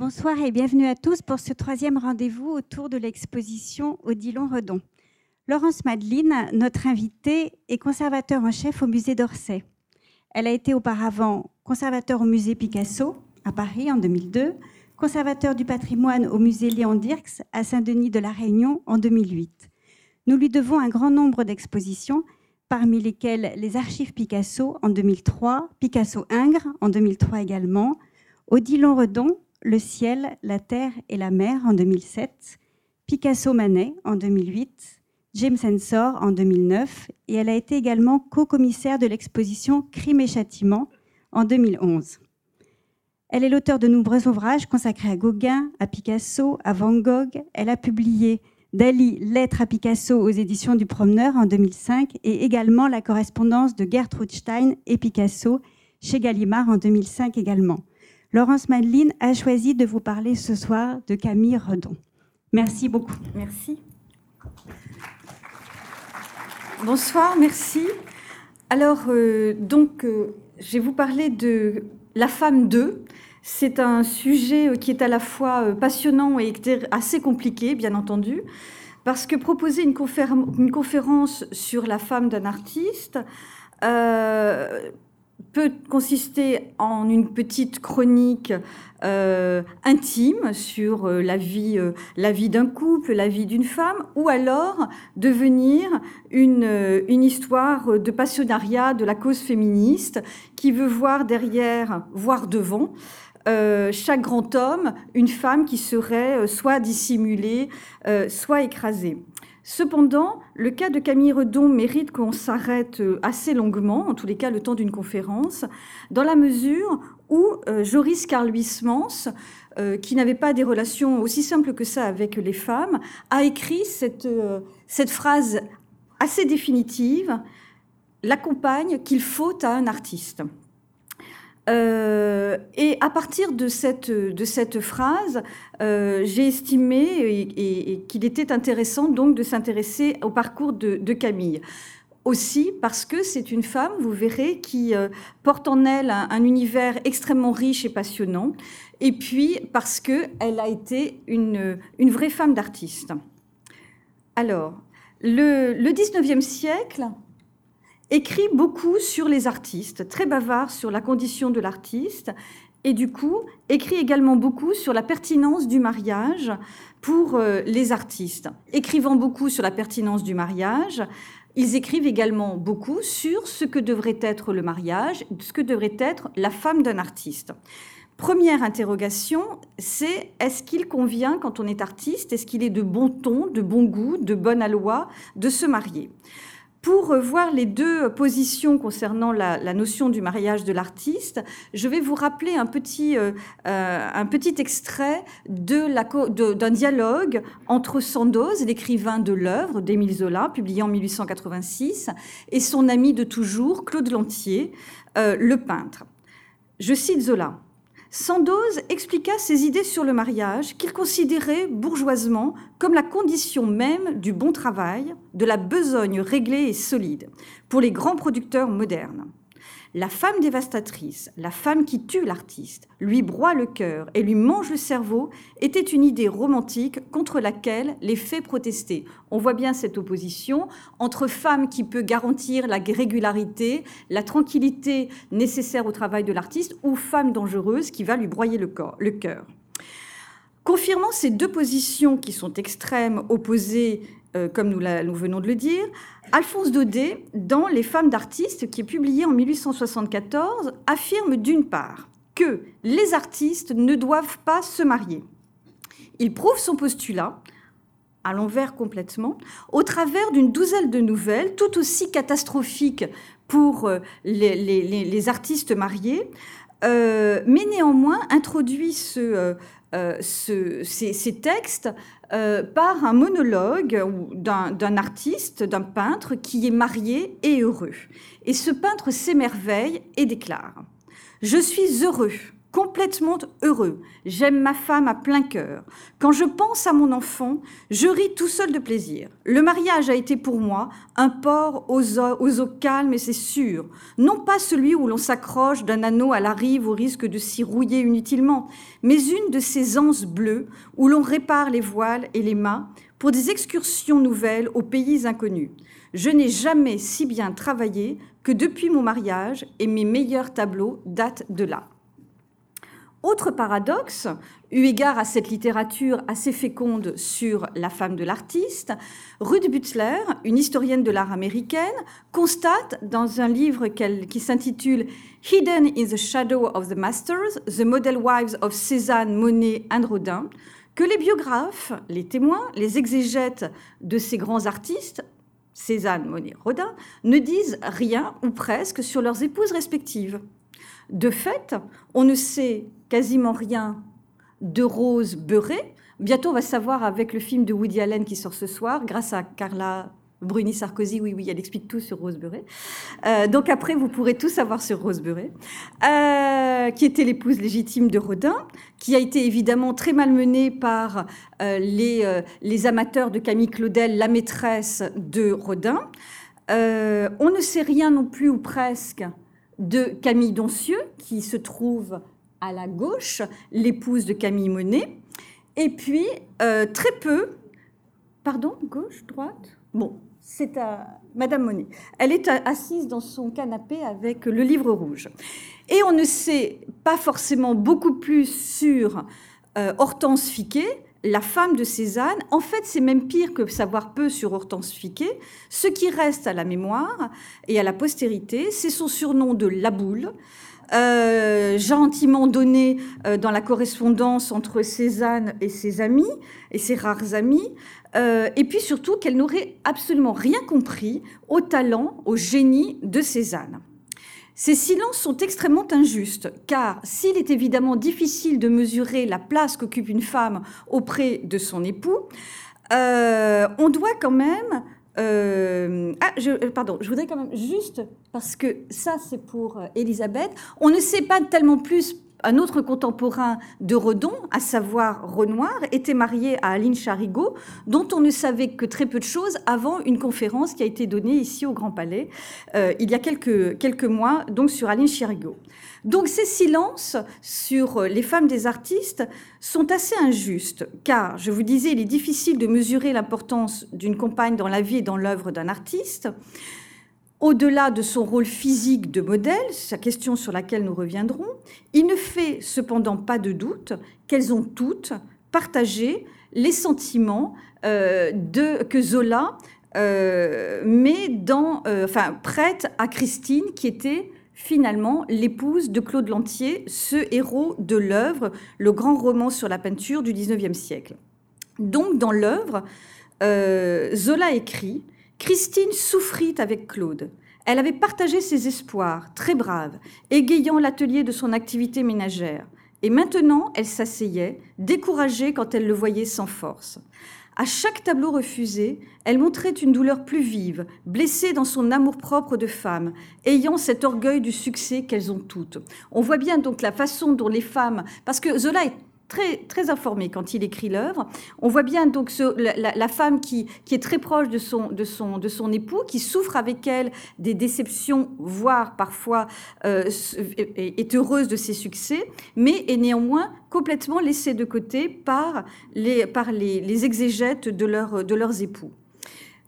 Bonsoir et bienvenue à tous pour ce troisième rendez-vous autour de l'exposition Odilon Redon. Laurence Madeline, notre invitée, est conservateur en chef au musée d'Orsay. Elle a été auparavant conservateur au musée Picasso à Paris en 2002, conservateur du patrimoine au musée Léon Dirks à Saint-Denis de la Réunion en 2008. Nous lui devons un grand nombre d'expositions, parmi lesquelles les archives Picasso en 2003, Picasso Ingres en 2003 également, Odilon Redon le ciel, la terre et la mer en 2007, Picasso Manet en 2008, James Ensor en 2009 et elle a été également co-commissaire de l'exposition Crime et châtiment en 2011. Elle est l'auteur de nombreux ouvrages consacrés à Gauguin, à Picasso, à Van Gogh. Elle a publié Dali, Lettres à Picasso aux éditions du Promeneur en 2005 et également la correspondance de Gertrude Stein et Picasso chez Gallimard en 2005 également. Laurence Madeline a choisi de vous parler ce soir de Camille Redon. Merci beaucoup. Merci. Bonsoir, merci. Alors, euh, donc, euh, je vais vous parler de La femme 2. C'est un sujet euh, qui est à la fois passionnant et assez compliqué, bien entendu, parce que proposer une, une conférence sur la femme d'un artiste, peut consister en une petite chronique euh, intime sur euh, la vie, euh, la vie d'un couple, la vie d'une femme, ou alors devenir une, une histoire de passionnariat de la cause féministe qui veut voir derrière, voir devant. chaque grand homme, une femme qui serait soit dissimulée, soit écrasée. Cependant, le cas de Camille Redon mérite qu'on s'arrête euh, assez longuement, en tous les cas le temps d'une conférence, dans la mesure où euh, Joris Carl Huysmans, euh, qui n'avait pas des relations aussi simples que ça avec les femmes, a écrit cette, cette phrase assez définitive, la compagne qu'il faut à un artiste. Euh, et à partir de cette, de cette phrase, euh, j'ai estimé qu'il était intéressant donc de s'intéresser au parcours de, Camille. Aussi parce que c'est une femme, vous verrez, qui euh, porte en elle un, univers extrêmement riche et passionnant, et puis parce qu'elle a été une, une vraie femme d'artiste. Alors, le, le 19e siècle, écrit beaucoup sur les artistes, très bavard sur la condition de l'artiste, et du coup écrit également beaucoup sur la pertinence du mariage pour euh, les artistes. Écrivant beaucoup sur la pertinence du mariage, ils écrivent également beaucoup sur ce que devrait être le mariage, ce que devrait être la femme d'un artiste. Première interrogation, c'est est-ce qu'il convient, quand on est artiste, est-ce qu'il est de bon ton, de bon goût, de bonne aloi de se marier? Pour voir les deux positions concernant la, notion du mariage de l'artiste, je vais vous rappeler un petit, euh, euh, un petit extrait d'un dialogue entre Sandoz, l'écrivain de l'œuvre d'Émile Zola, publié en 1886, et son ami de toujours, Claude Lantier, euh, le peintre. Je cite Zola. Sandoz expliqua ses idées sur le mariage qu'il considérait bourgeoisement comme la condition même du bon travail, de la besogne réglée et solide pour les grands producteurs modernes. La femme dévastatrice, la femme qui tue l'artiste, lui broie le cœur et lui mange le cerveau était une idée romantique contre laquelle les faits protestaient. On voit bien cette opposition entre femme qui peut garantir la régularité, la tranquillité nécessaire au travail de l'artiste ou femme dangereuse qui va lui broyer le, cœur. Confirmant ces deux positions qui sont extrêmes, opposées, euh, comme nous, venons de le dire, Alphonse Daudet, dans Les femmes d'artistes, qui est publié en 1874, affirme d'une part que les artistes ne doivent pas se marier. Il prouve son postulat, à l'envers complètement, au travers d'une douzaine de nouvelles, tout aussi catastrophiques pour euh, les, artistes mariés, euh, mais néanmoins introduit ce, euh, ces, textes euh, par un monologue d'un artiste, d'un peintre qui est marié et heureux. Et ce peintre s'émerveille et déclare ⁇ Je suis heureux complètement heureux. J'aime ma femme à plein cœur. Quand je pense à mon enfant, je ris tout seul de plaisir. Le mariage a été pour moi un port aux eaux, calmes et c'est sûr. Non pas celui où l'on s'accroche d'un anneau à la rive au risque de s'y rouiller inutilement, mais une de ces anses bleues où l'on répare les voiles et les mâts pour des excursions nouvelles aux pays inconnus. Je n'ai jamais si bien travaillé que depuis mon mariage et mes meilleurs tableaux datent de là. Autre paradoxe, eu égard à cette littérature assez féconde sur la femme de l'artiste, Ruth Butler, une historienne de l'art américaine, constate dans un livre qui s'intitule Hidden in the Shadow of the Masters, The Model Wives of Cézanne, Monet and Rodin, que les biographes, les témoins, les exégètes de ces grands artistes, Cézanne, Monet, Rodin, ne disent rien ou presque sur leurs épouses respectives. De fait, on ne sait quasiment rien de Rose Beurré. Bientôt, on va savoir avec le film de Woody Allen qui sort ce soir, grâce à Carla Bruni Sarkozy, oui, oui, elle explique tout sur Rose Beurré. Euh, donc après, vous pourrez tout savoir sur Rose Beurré, euh, qui était l'épouse légitime de Rodin, qui a été évidemment très malmenée par euh, les, les, amateurs de Camille Claudel, la maîtresse de Rodin. on ne sait rien non plus, ou presque, de Camille Doncieux, qui se trouve à la gauche, l'épouse de Camille Monet. Et puis, euh, très peu, pardon, gauche, droite? Bon, c'est à Madame Monet. Elle est assise dans son canapé avec le livre rouge. Et on ne sait pas forcément beaucoup plus sur euh, Hortense Fiquet, la femme de Cézanne. En fait, c'est même pire que savoir peu sur Hortense Fiquet. Ce qui reste à la mémoire et à la postérité, c'est son surnom de La Boule. Euh, gentiment donné euh, dans la correspondance entre Cézanne et ses amis, et ses rares amis, euh, et puis surtout qu'elle n'aurait absolument rien compris au talent, au génie de Cézanne. Ces silences sont extrêmement injustes, car s'il est évidemment difficile de mesurer la place qu'occupe une femme auprès de son époux, on doit quand même euh, ah, je, euh, pardon, je voudrais quand même juste, parce que ça c'est pour euh, Elisabeth, on ne sait pas tellement plus un autre contemporain de Redon, à savoir Renoir, était marié à Aline Charigot, dont on ne savait que très peu de choses avant une conférence qui a été donnée ici au Grand Palais il y a quelques, quelques mois, donc sur Aline Charigot. Donc ces silences sur les femmes des artistes sont assez injustes, car, je vous disais, il est difficile de mesurer l'importance d'une compagne dans la vie et dans l'œuvre d'un artiste. Au-delà de son rôle physique de modèle, la question sur laquelle nous reviendrons, il ne fait cependant pas de doute qu'elles ont toutes partagé les sentiments euh, que Zola euh, met dans, euh, enfin, prête à Christine, qui était finalement l'épouse de Claude Lantier, ce héros de l'œuvre, le grand roman sur la peinture du XIXe siècle. Donc, dans l'œuvre, Zola écrit Christine souffrit avec Claude. Elle avait partagé ses espoirs, très brave, égayant l'atelier de son activité ménagère. Et maintenant, elle s'asseyait, découragée quand elle le voyait sans force. À chaque tableau refusé, elle montrait une douleur plus vive, blessée dans son amour-propre de femme, ayant cet orgueil du succès qu'elles ont toutes. On voit bien donc la façon dont les femmes, parce que Zola est très, informé quand il écrit l'œuvre. On voit bien donc la, femme qui, est très proche de son, époux, qui souffre avec elle des déceptions, voire parfois euh, est heureuse de ses succès, mais est néanmoins complètement laissée de côté par les, exégètes de, de leurs époux.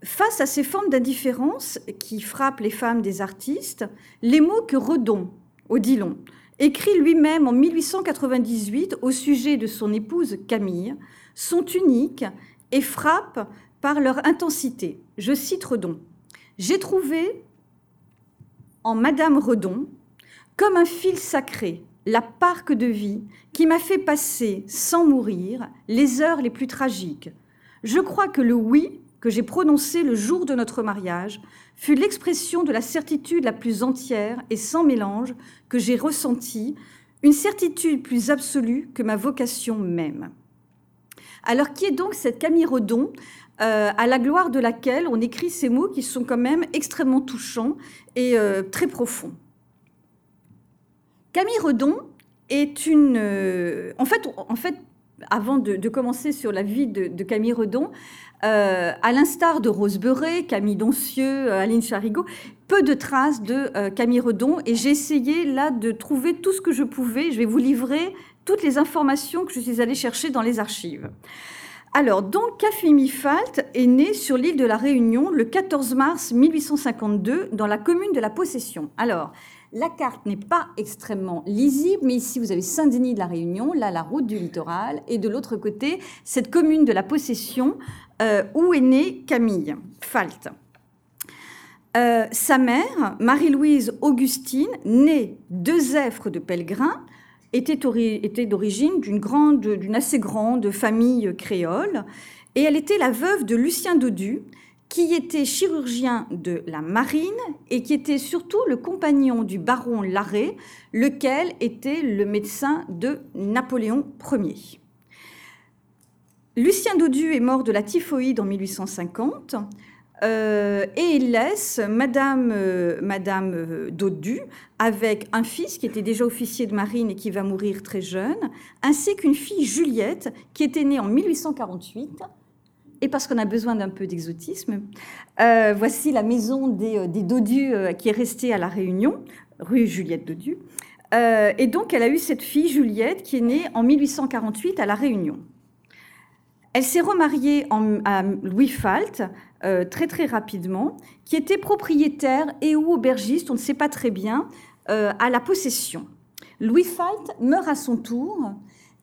Face à ces formes d'indifférence qui frappent les femmes des artistes, les mots que Redon, Odilon, écrit lui-même en 1898 au sujet de son épouse Camille, sont uniques et frappent par leur intensité. Je cite Redon. J'ai trouvé en Madame Redon comme un fil sacré la parque de vie qui m'a fait passer sans mourir les heures les plus tragiques. Je crois que le oui que j'ai prononcé le jour de notre mariage fut l'expression de la certitude la plus entière et sans mélange que j'ai ressentie, une certitude plus absolue que ma vocation même. Alors qui est donc cette Camille Redon euh, à la gloire de laquelle on écrit ces mots qui sont quand même extrêmement touchants et euh, très profonds? Camille Redon est une... fait, en fait, avant de, commencer sur la vie de, Camille Redon, à l'instar de Rose Beuret, Camille Doncieux, Aline Charigot, peu de traces de Camille Redon. Et j'ai essayé là de trouver tout ce que je pouvais. Je vais vous livrer toutes les informations que je suis allée chercher dans les archives. Alors, donc, Cafimi Falt est né sur l'île de la Réunion le 14 mars 1852 dans la commune de la Possession. Alors, la carte n'est pas extrêmement lisible, mais ici vous avez Saint-Denis de la Réunion, là la route du littoral, et de l'autre côté cette commune de la Possession euh, où est née Camille Falt. Euh, sa mère, Marie-Louise Augustine, née de Zèfre de Pellegrin, était, d'origine d'une assez grande famille créole, et elle était la veuve de Lucien Dodu, qui était chirurgien de la marine et qui était surtout le compagnon du baron Larrey, lequel était le médecin de Napoléon Ier. Lucien Dodu est mort de la typhoïde en 1850. Euh, et il laisse Madame, euh, Madame euh, Dodu avec un fils qui était déjà officier de marine et qui va mourir très jeune, ainsi qu'une fille Juliette qui était née en 1848. Et parce qu'on a besoin d'un peu d'exotisme, voici la maison des, des Dodu qui est restée à La Réunion, rue Juliette Dodu. et donc elle a eu cette fille Juliette qui est née en 1848 à La Réunion. Elle s'est remariée à Louis Falt euh, très très rapidement, qui était propriétaire et ou aubergiste, on ne sait pas très bien, euh, à la possession. Louis Falt meurt à son tour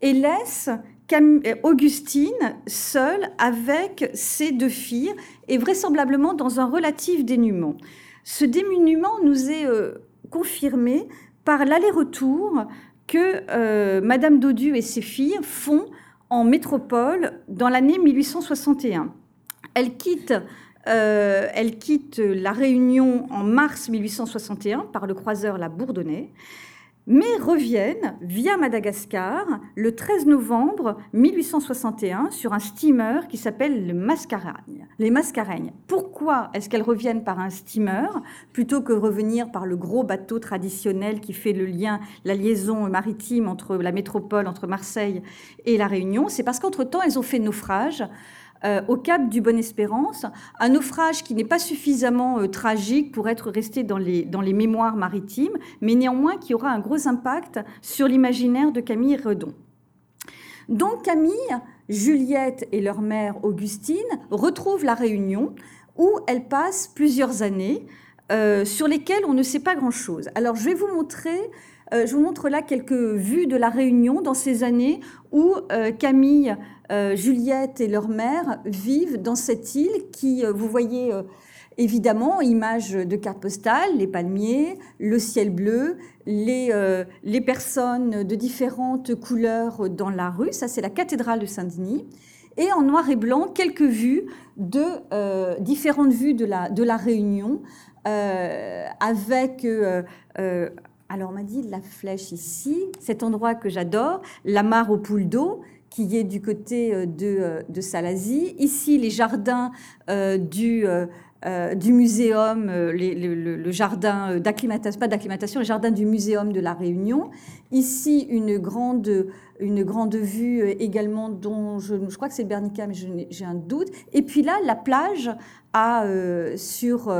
et laisse euh, Augustine seule avec ses deux filles et vraisemblablement dans un relatif dénuement. Ce dénuement nous est confirmé par l'aller-retour que Madame Dodu et ses filles font en métropole dans l'année 1861. Elle quitte, euh, elle quitte la Réunion en mars 1861 par le croiseur La Bourdonnais, mais reviennent via Madagascar le 13 novembre 1861 sur un steamer qui s'appelle le Mascareigne, les Mascareignes. Pourquoi est-ce qu'elles reviennent par un steamer plutôt que revenir par le gros bateau traditionnel qui fait le lien, la liaison maritime entre la métropole, entre Marseille et la Réunion? C'est parce qu'entre-temps, elles ont fait naufrage euh, au cap du Bonne-Espérance, un naufrage qui n'est pas suffisamment euh, tragique pour être resté dans les, dans les mémoires maritimes, mais néanmoins qui aura un gros impact sur l'imaginaire de Camille Redon. Donc Camille, Juliette et leur mère Augustine retrouvent la Réunion où elles passent plusieurs années euh, sur lesquelles on ne sait pas grand-chose. Alors je vais vous montrer je vous montre là quelques vues de la Réunion dans ces années où Camille euh, Juliette et leur mère vivent dans cette île qui, euh, vous voyez euh, évidemment, image de carte postale, les palmiers, le ciel bleu, les, les personnes de différentes couleurs dans la rue. Ça, c'est la cathédrale de Saint-Denis. Et en noir et blanc, quelques vues de différentes vues de la, de la Réunion, avec alors on m'a dit la flèche ici, cet endroit que j'adore, la mare aux poules d'eau, qui est du côté euh, de, euh, de Salazie. Ici, les jardins euh, du, du muséum, le, jardin d'acclimatation, pas d'acclimatation, le jardin du muséum de la Réunion. Ici, une grande, une grande vue également dont je, je crois que c'est Bernica, mais j'ai un doute. Et puis là, la plage à, sur,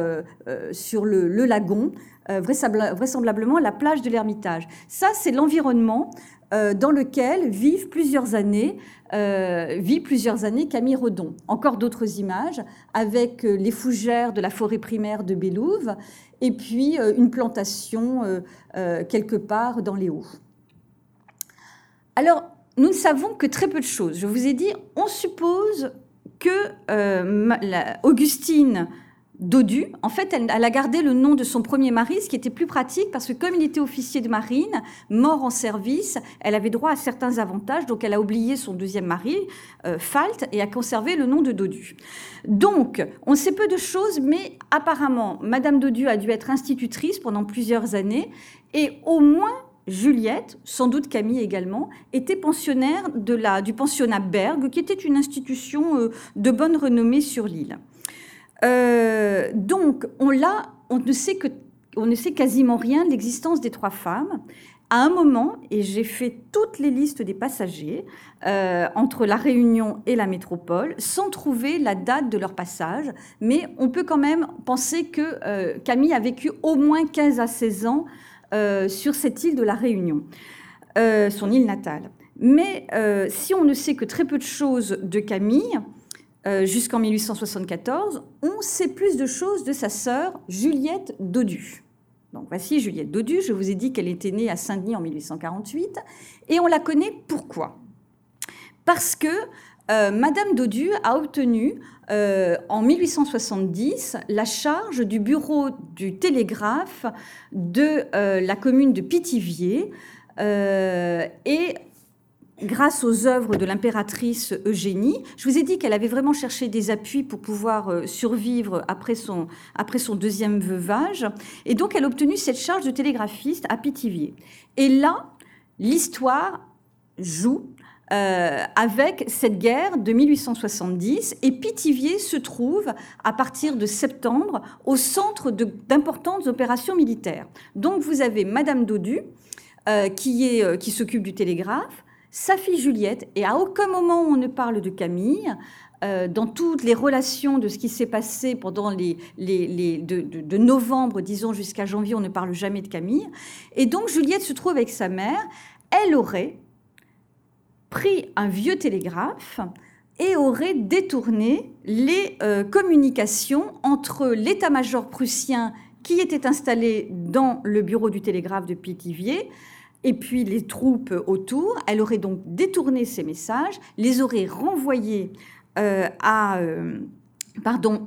sur le, le lagon, vraisemblablement la plage de l'Ermitage. Ça, c'est l'environnement euh, dans lequel vivent plusieurs années, euh, vit plusieurs années Camille Redon. Encore d'autres images avec euh, les fougères de la forêt primaire de Bélouve et puis une plantation quelque part dans les Hauts. Alors, nous ne savons que très peu de choses. Je vous ai dit, on suppose que Augustine Dodu, en fait, elle, a gardé le nom de son premier mari, ce qui était plus pratique parce que comme il était officier de marine, mort en service, elle avait droit à certains avantages, donc elle a oublié son deuxième mari, euh, Falt, et a conservé le nom de Dodu. Donc, on sait peu de choses, mais apparemment, Madame Dodu a dû être institutrice pendant plusieurs années, et au moins Juliette, sans doute Camille également, était pensionnaire de la, du pensionnat Berg, qui était une institution euh, de bonne renommée sur l'île. Euh, donc, on, on, ne sait que, on ne sait quasiment rien de l'existence des trois femmes. à un moment, et j'ai fait toutes les listes des passagers euh, entre la Réunion et la métropole, sans trouver la date de leur passage, mais on peut quand même penser que euh, Camille a vécu au moins 15 à 16 ans sur cette île de la Réunion, son île natale. Mais si on ne sait que très peu de choses de Camille, jusqu'en 1874, on sait plus de choses de sa sœur Juliette Dodu. Donc voici Juliette Dodu. Je vous ai dit qu'elle était née à Saint-Denis en 1848. Et on la connaît pourquoi? Parce que euh, Madame Dodu a obtenu euh, en 1870 la charge du bureau du télégraphe de euh, la commune de Pithiviers. et grâce aux œuvres de l'impératrice Eugénie. Je vous ai dit qu'elle avait vraiment cherché des appuis pour pouvoir euh, survivre après son, après son deuxième veuvage. Et donc, elle a obtenu cette charge de télégraphiste à Pithiviers. Et là, l'histoire joue euh, avec cette guerre de 1870. Et Pithiviers se trouve, à partir de septembre, au centre d'importantes opérations militaires. Donc, vous avez Madame Dodu, euh, qui, est, qui s'occupe du télégraphe, sa fille Juliette, et à aucun moment on ne parle de Camille, euh, dans toutes les relations de ce qui s'est passé pendant les, de, novembre, disons, jusqu'à janvier, on ne parle jamais de Camille. Et donc Juliette se trouve avec sa mère. Elle aurait pris un vieux télégraphe et aurait détourné les euh, communications entre l'état-major prussien qui était installé dans le bureau du télégraphe de Pithiviers, et puis les troupes autour. Elle aurait donc détourné ces messages, les aurait renvoyés euh, euh,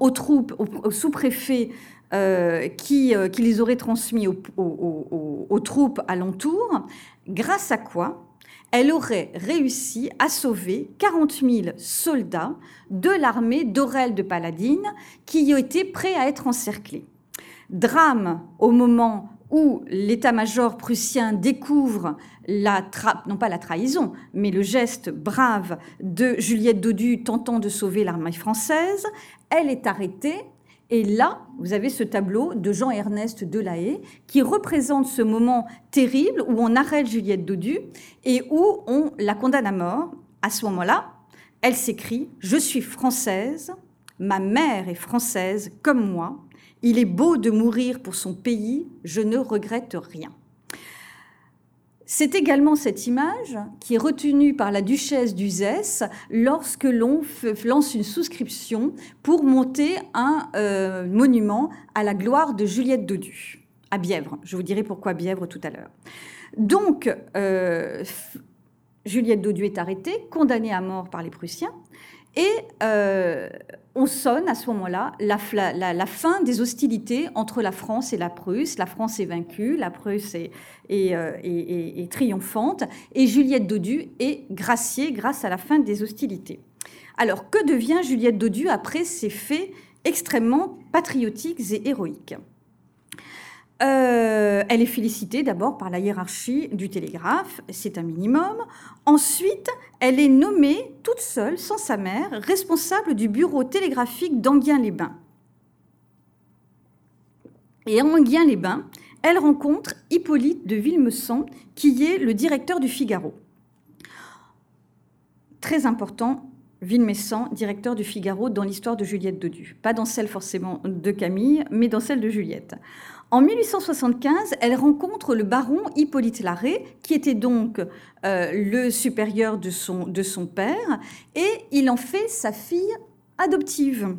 aux troupes, aux, sous-préfets euh, qui, les auraient transmis aux, aux, troupes alentours, grâce à quoi elle aurait réussi à sauver 40 000 soldats de l'armée d'Aurel de Paladine qui étaient prêts à être encerclés. Drame au moment où l'état-major prussien découvre la non pas la trahison, mais le geste brave de Juliette Dodu tentant de sauver l'armée française, elle est arrêtée. Et là, vous avez ce tableau de Jean-Ernest Delahaye qui représente ce moment terrible où on arrête Juliette Dodu et où on la condamne à mort. À ce moment-là, elle s'écrit Je suis française, ma mère est française comme moi, il est beau de mourir pour son pays, je ne regrette rien. C'est également cette image qui est retenue par la duchesse d'Uzès lorsque l'on lance une souscription pour monter un euh, monument à la gloire de Juliette Dodu à Bièvre. Je vous dirai pourquoi Bièvre tout à l'heure. Donc, euh, Juliette Dodu est arrêtée, condamnée à mort par les Prussiens, et euh, on sonne à ce moment-là la, fin des hostilités entre la France et la Prusse. La France est vaincue, la Prusse est, euh, triomphante, et Juliette Dodu est graciée grâce à la fin des hostilités. Alors, que devient Juliette Dodu après ces faits extrêmement patriotiques et héroïques? Euh, elle est félicitée d'abord par la hiérarchie du télégraphe, c'est un minimum. Ensuite, elle est nommée toute seule, sans sa mère, responsable du bureau télégraphique d'Anguien-les-Bains. Et à Anguien-les-Bains, elle rencontre Hippolyte de Villemesson, qui est le directeur du Figaro. Très important, Villemesson, directeur du Figaro, dans l'histoire de Juliette Dodu. Pas dans celle forcément de Camille, mais dans celle de Juliette. En 1875, elle rencontre le baron Hippolyte Larrey, qui était donc euh, le supérieur de son, de son père, et il en fait sa fille adoptive.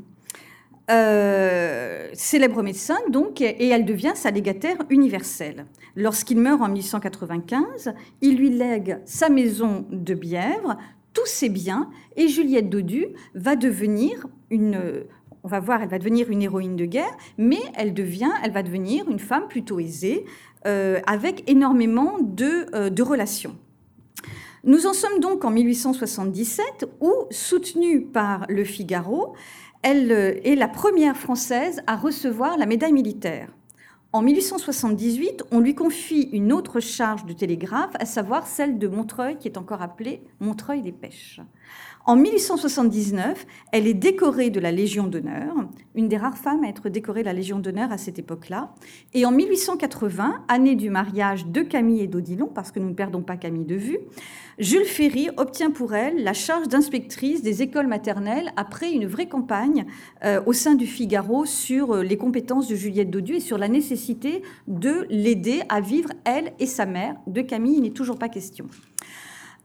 Euh, célèbre médecin, donc, et elle devient sa légataire universelle. Lorsqu'il meurt en 1895, il lui lègue sa maison de Bièvre, tous ses biens, et Juliette Dodu va devenir une, on va voir, elle va devenir une héroïne de guerre, mais elle devient, elle va devenir une femme plutôt aisée, euh, avec énormément euh, de, relations. Nous en sommes donc en 1877, où, soutenue par Le Figaro, elle euh, est la première française à recevoir la médaille militaire. En 1878, on lui confie une autre charge de télégraphe, à savoir celle de Montreuil, qui est encore appelée Montreuil des Pêches. En 1879, elle est décorée de la Légion d'honneur, une des rares femmes à être décorée de la Légion d'honneur à cette époque-là. Et en 1880, année du mariage de Camille et d'Odilon, parce que nous ne perdons pas Camille de vue, Jules Ferry obtient pour elle la charge d'inspectrice des écoles maternelles après une vraie campagne euh, au sein du Figaro sur euh, les compétences de Juliette Dodu et sur la nécessité de l'aider à vivre, elle et sa mère. De Camille, il n'est toujours pas question.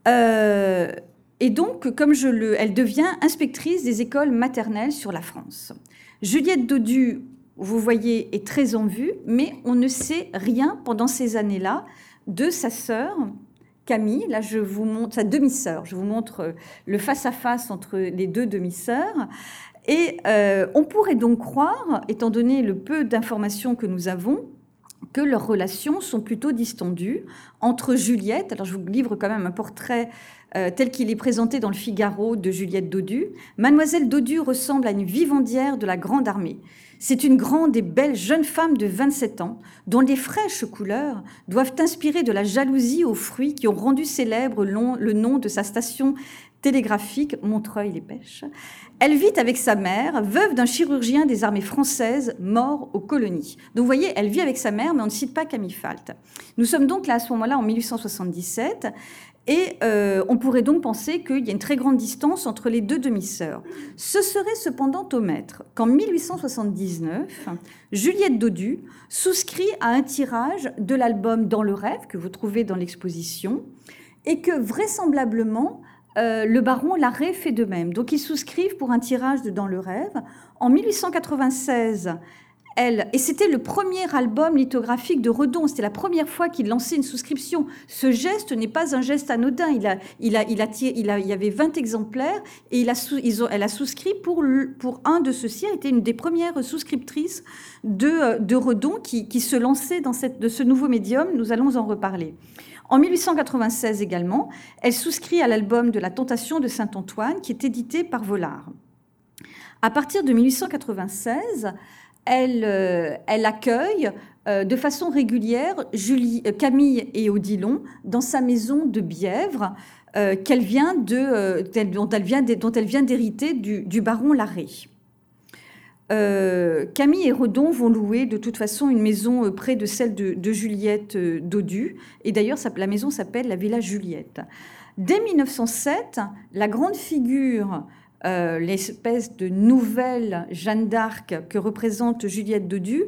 Euh, et donc, comme je le, elle devient inspectrice des écoles maternelles sur la France. Juliette Dodu, vous voyez, est très en vue, mais on ne sait rien pendant ces années-là de sa sœur, Camille. Là, je vous montre sa demi-sœur. Je vous montre le face-à-face entre les deux demi-sœurs. Et euh, on pourrait donc croire, étant donné le peu d'informations que nous avons, que leurs relations sont plutôt distendues entre Juliette, alors je vous livre quand même un portrait euh, tel qu'il est présenté dans le Figaro de Juliette Dodu. Mademoiselle Dodu ressemble à une vivandière de la Grande Armée. C'est une grande et belle jeune femme de 27 ans, dont les fraîches couleurs doivent inspirer de la jalousie aux fruits qui ont rendu célèbre le nom de sa station télégraphique Montreuil-les-Pêches. Elle vit avec sa mère, veuve d'un chirurgien des armées françaises mort aux colonies. Donc vous voyez, elle vit avec sa mère, mais on ne cite pas Camille Falt. Nous sommes donc là à ce moment-là en 1877. Et euh, on pourrait donc penser qu'il y a une très grande distance entre les deux demi-sœurs. Ce serait cependant au maître qu'en 1879, Juliette Dodu souscrit à un tirage de l'album Dans le rêve, que vous trouvez dans l'exposition, et que vraisemblablement, euh, le baron Larrey fait de même. Donc ils souscrivent pour un tirage de Dans le rêve. En 1896, et c'était le premier album lithographique de Redon, c'était la première fois qu'il lançait une souscription. Ce geste n'est pas un geste anodin, il, a, il, a, il, a, a, il y avait 20 exemplaires et elle a souscrit pour, pour un de ceux-ci, elle était une des premières souscriptrices de, de Redon qui, qui se lançait dans cette, de ce nouveau médium, nous allons en reparler. En 1896 également, elle souscrit à l'album de la Tentation de Saint-Antoine qui est édité par Volard. À partir de 1896, elle, euh, elle accueille euh, de façon régulière euh, Camille et Odilon dans sa maison de Bièvre, dont elle vient d'hériter du, baron Larré. Camille et Redon vont louer de toute façon une maison près de celle de, de Juliette Dodu. Et d'ailleurs, la maison s'appelle la Villa Juliette. Dès 1907, la grande figure euh, l'espèce de nouvelle Jeanne d'Arc que représente Juliette Dodu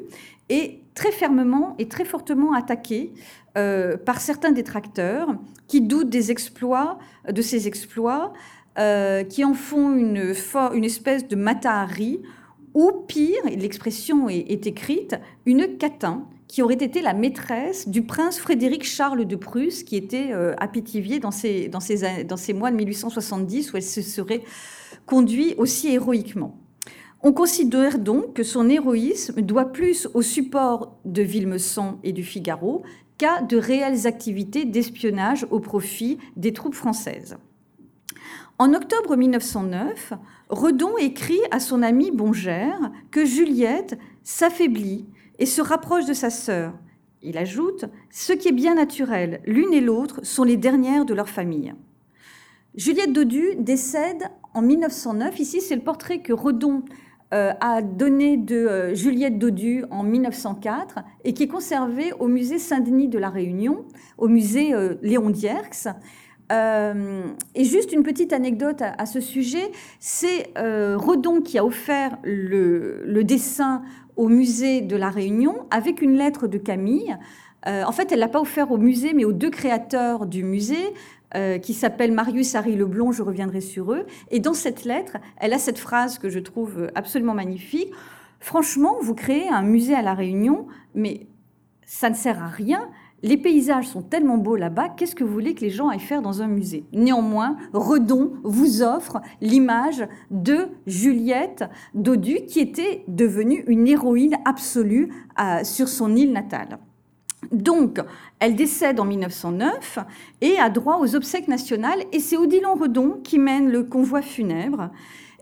est très fermement et très fortement attaquée euh, par certains détracteurs qui doutent des exploits, de ses exploits, euh, qui en font une, une espèce de matahari, ou pire, l'expression est, écrite, une catin qui aurait été la maîtresse du prince Frédéric Charles de Prusse, qui était à Pithiviers dans ces, dans, dans ces mois de 1870, où elle se serait conduit aussi héroïquement. On considère donc que son héroïsme doit plus au support de Villemessant et du Figaro qu'à de réelles activités d'espionnage au profit des troupes françaises. En octobre 1909, Redon écrit à son ami Bongère que Juliette s'affaiblit et se rapproche de sa sœur. Il ajoute Ce qui est bien naturel, l'une et l'autre sont les dernières de leur famille. Juliette Dodu décède en 1909. Ici, c'est le portrait que Redon euh, a donné de euh, Juliette Dodu en 1904 et qui est conservé au musée Saint-Denis de la Réunion, au musée euh, Léon Dierx. et juste une petite anecdote à, ce sujet, c'est Redon qui a offert le, le, dessin au musée de la Réunion avec une lettre de Camille. en fait, elle l'a pas offert au musée, mais aux deux créateurs du musée, euh, qui s'appelle Marius Harry Leblond, je reviendrai sur eux. Et dans cette lettre, elle a cette phrase que je trouve absolument magnifique. Franchement, vous créez un musée à La Réunion, mais ça ne sert à rien. Les paysages sont tellement beaux là-bas, qu'est-ce que vous voulez que les gens aillent faire dans un musée? Néanmoins, Redon vous offre l'image de Juliette Dodu, qui était devenue une héroïne absolue euh, sur son île natale. Donc, elle décède en 1909 et a droit aux obsèques nationales. Et c'est Odilon Redon qui mène le convoi funèbre.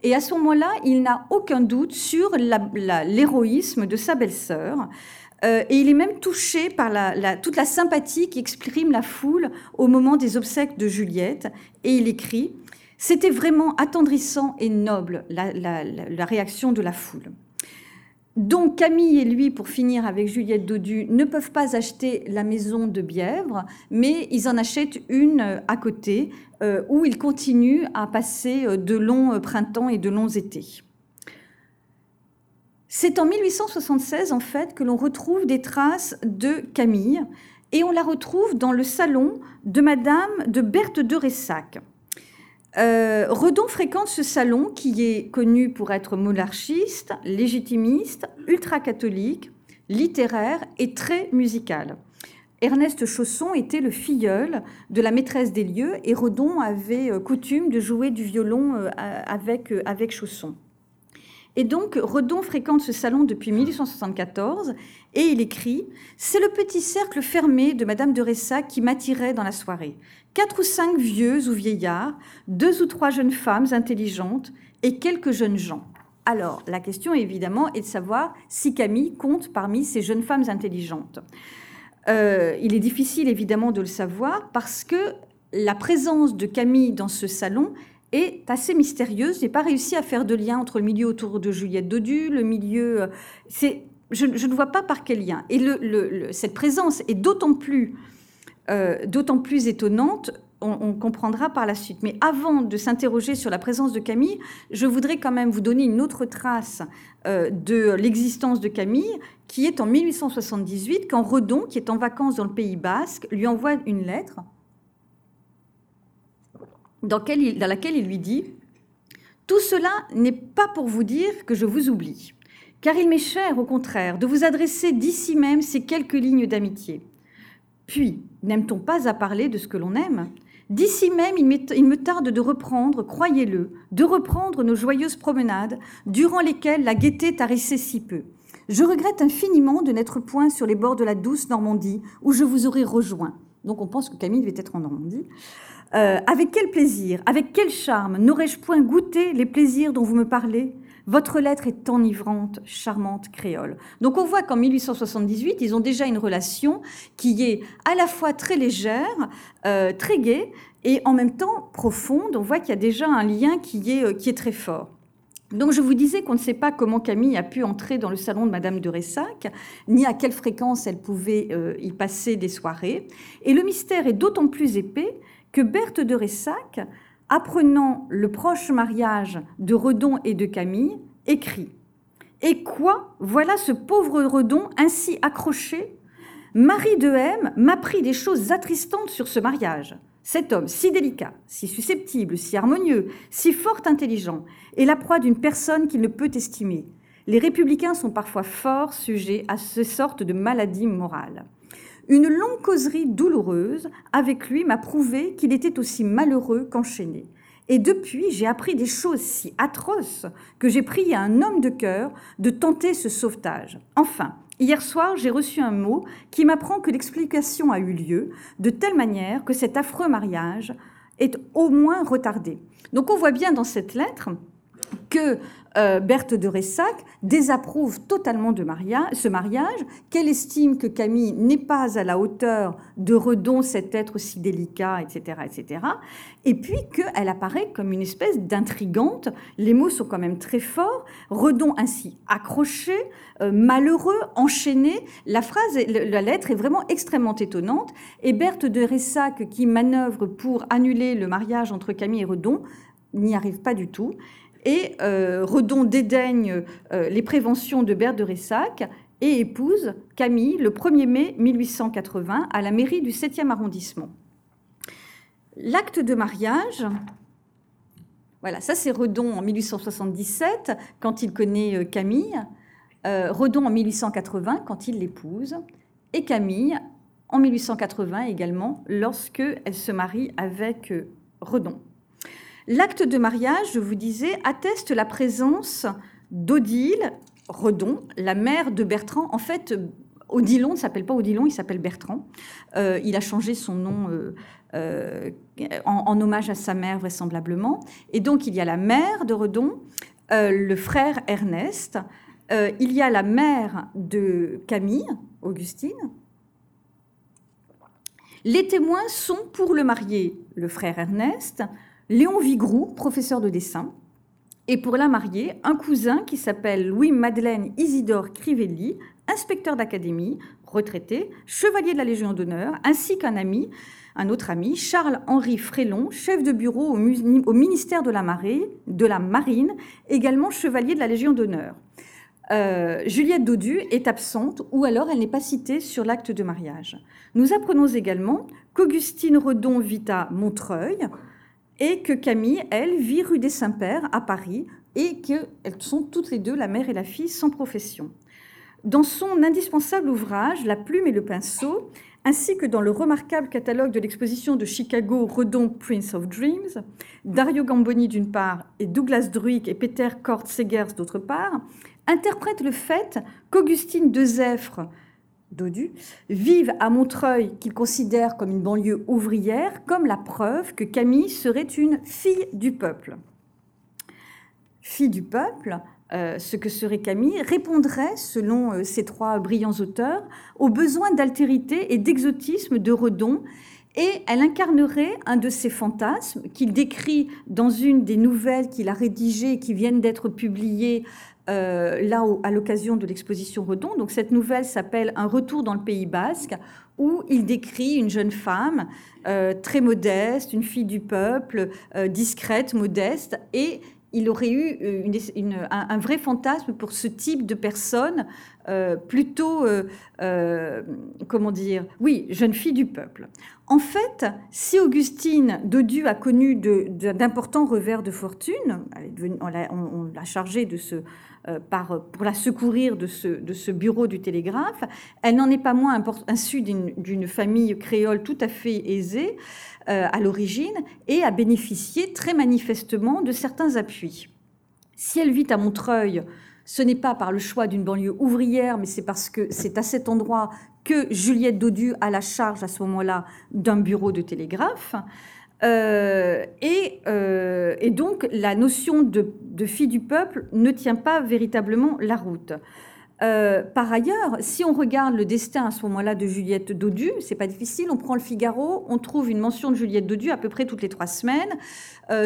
Et à ce moment-là, il n'a aucun doute sur l'héroïsme de sa belle-sœur. et il est même touché par toute la sympathie qui exprime la foule au moment des obsèques de Juliette. Et il écrit C'était vraiment attendrissant et noble la réaction de la foule. Donc Camille et lui, pour finir avec Juliette Dodu, ne peuvent pas acheter la maison de Bièvre, mais ils en achètent une euh, à côté, euh, où ils continuent à passer euh, de longs printemps et de longs étés. C'est en 1876, en fait, que l'on retrouve des traces de Camille, et on la retrouve dans le salon de Madame de Berthe de Ressac. Euh, Redon fréquente ce salon qui est connu pour être monarchiste, légitimiste, ultra-catholique, littéraire et très musical. Ernest Chausson était le filleul de la maîtresse des lieux et Redon avait euh, coutume de jouer du violon euh, avec, avec Chausson. Et donc, Redon fréquente ce salon depuis 1874 et il écrit C'est le petit cercle fermé de Madame de Ressac qui m'attirait dans la soirée quatre ou cinq vieux ou vieillards, deux ou trois jeunes femmes intelligentes et quelques jeunes gens. Alors, la question évidemment est de savoir si Camille compte parmi ces jeunes femmes intelligentes. Euh, il est difficile évidemment de le savoir parce que la présence de Camille dans ce salon est assez mystérieuse. Je n'ai pas réussi à faire de lien entre le milieu autour de Juliette Dodu, le milieu. Euh, je, ne vois pas par quel lien. Et cette présence est d'autant plus euh, étonnante, on, comprendra par la suite. Mais avant de s'interroger sur la présence de Camille, je voudrais quand même vous donner une autre trace euh, de l'existence de Camille, qui est en 1878, quand Redon, qui est en vacances dans le Pays basque, lui envoie une lettre dans laquelle il lui dit Tout cela n'est pas pour vous dire que je vous oublie, car il m'est cher, au contraire, de vous adresser d'ici même ces quelques lignes d'amitié. Puis, n'aime-t-on pas à parler de ce que l'on aime? D'ici même, il me tarde de reprendre, croyez-le, de reprendre nos joyeuses promenades, durant lesquelles la gaieté tarissait si peu. Je regrette infiniment de n'être point sur les bords de la douce Normandie, où je vous aurais rejoint. Donc on pense que Camille devait être en Normandie. Euh, avec quel plaisir, avec quel charme n'aurais-je point goûté les plaisirs dont vous me parlez? Votre lettre est enivrante, charmante créole. Donc on voit qu'en 1878, ils ont déjà une relation qui est à la fois très légère, euh, très gaie et en même temps profonde. On voit qu'il y a déjà un lien qui est, euh, qui est très fort. Donc je vous disais qu'on ne sait pas comment Camille a pu entrer dans le salon de Madame de Ressac, ni à quelle fréquence elle pouvait euh, y passer des soirées. Et le mystère est d'autant plus épais que Berthe de Ressac apprenant le proche mariage de Redon et de Camille, écrit Et quoi? Voilà ce pauvre Redon ainsi accroché? Marie de M m'a des choses attristantes sur ce mariage. Cet homme si délicat, si susceptible, si harmonieux, si fort intelligent, est la proie d'une personne qu'il ne peut estimer. Les républicains sont parfois fort sujets à ce sorte de maladie morale. Une longue causerie douloureuse avec lui m'a prouvé qu'il était aussi malheureux qu'enchaîné. Et depuis, j'ai appris des choses si atroces que j'ai prié à un homme de cœur de tenter ce sauvetage. Enfin, hier soir, j'ai reçu un mot qui m'apprend que l'explication a eu lieu de telle manière que cet affreux mariage est au moins retardé. Donc on voit bien dans cette lettre que euh, Berthe de Ressac désapprouve totalement de ce mariage, qu'elle estime que Camille n'est pas à la hauteur de Redon, cet être si délicat, etc., etc., et puis qu'elle apparaît comme une espèce d'intrigante. Les mots sont quand même très forts. Redon ainsi accroché, euh, malheureux, enchaîné. La phrase, la lettre est vraiment extrêmement étonnante. Et Berthe de Ressac, qui manœuvre pour annuler le mariage entre Camille et Redon, n'y arrive pas du tout et euh, Redon dédaigne euh, les préventions de Berthe de Ressac et épouse Camille le 1er mai 1880 à la mairie du 7e arrondissement. L'acte de mariage, voilà, ça c'est Redon en 1877 quand il connaît euh, Camille, Redon en 1880 quand il l'épouse, et Camille en 1880 également lorsque elle se marie avec Redon. L'acte de mariage, je vous disais, atteste la présence d'Odile Redon, la mère de Bertrand. En fait, Odilon ne s'appelle pas Odilon, il s'appelle Bertrand. Euh, il a changé son nom euh, euh, en, hommage à sa mère, vraisemblablement. Et donc, il y a la mère de Redon, le frère Ernest, il y a la mère de Camille, Augustine. Les témoins sont pour le marié le frère Ernest, Léon Vigroux, professeur de dessin, et pour la mariée, un cousin qui s'appelle Louis-Madeleine Isidore Crivelli, inspecteur d'académie, retraité, chevalier de la Légion d'honneur, ainsi qu'un ami, un autre ami, Charles-Henri Frélon, chef de bureau au, ministère de la, Marine, également chevalier de la Légion d'honneur. Euh, Juliette Dodu est absente ou alors elle n'est pas citée sur l'acte de mariage. Nous apprenons également qu'Augustine Redon vit à Montreuil et que Camille, elle, vit rue des Saints-Pères à Paris et qu'elles sont toutes les deux, la mère et la fille, sans profession. Dans son indispensable ouvrage La plume et le pinceau, ainsi que dans le remarquable catalogue de l'exposition de Chicago Redon Prince of Dreams, Dario Gamboni d'une part et Douglas Druick et Peter Kort-Segers d'autre part, interprètent le fait qu'Augustine de Dodu, vive à Montreuil, qu'il considère comme une banlieue ouvrière, comme la preuve que Camille serait une fille du peuple. Fille du peuple, euh, ce que serait Camille, répondrait, selon euh, ces trois brillants auteurs, aux besoins d'altérité et d'exotisme de Redon, et elle incarnerait un de ces fantasmes qu'il décrit dans une des nouvelles qu'il a rédigées et qui viennent d'être publiées euh, là à l'occasion de l'exposition Redon. Donc cette nouvelle s'appelle Un retour dans le Pays basque, où il décrit une jeune femme très modeste, une fille du peuple, discrète, modeste, et il aurait eu euh, un, vrai fantasme pour ce type de personne, euh, plutôt, euh, comment dire, oui, jeune fille du peuple. En fait, si Augustine Dodu a connu d'importants revers de fortune, on l'a chargée de ce, pour la secourir de ce, de ce, bureau du télégraphe, elle n'en est pas moins issue d'une famille créole tout à fait aisée. Euh, à l'origine et a bénéficié très manifestement de certains appuis. Si elle vit à Montreuil, ce n'est pas par le choix d'une banlieue ouvrière, mais c'est parce que c'est à cet endroit que Juliette Dodu a la charge à ce moment-là d'un bureau de télégraphe. Euh, euh, et, donc la notion de, fille du peuple ne tient pas véritablement la route. Euh, par ailleurs, si on regarde le destin à ce moment-là de Juliette Dodu, c'est pas difficile. On prend le Figaro, on trouve une mention de Juliette Dodu à peu près toutes les trois semaines,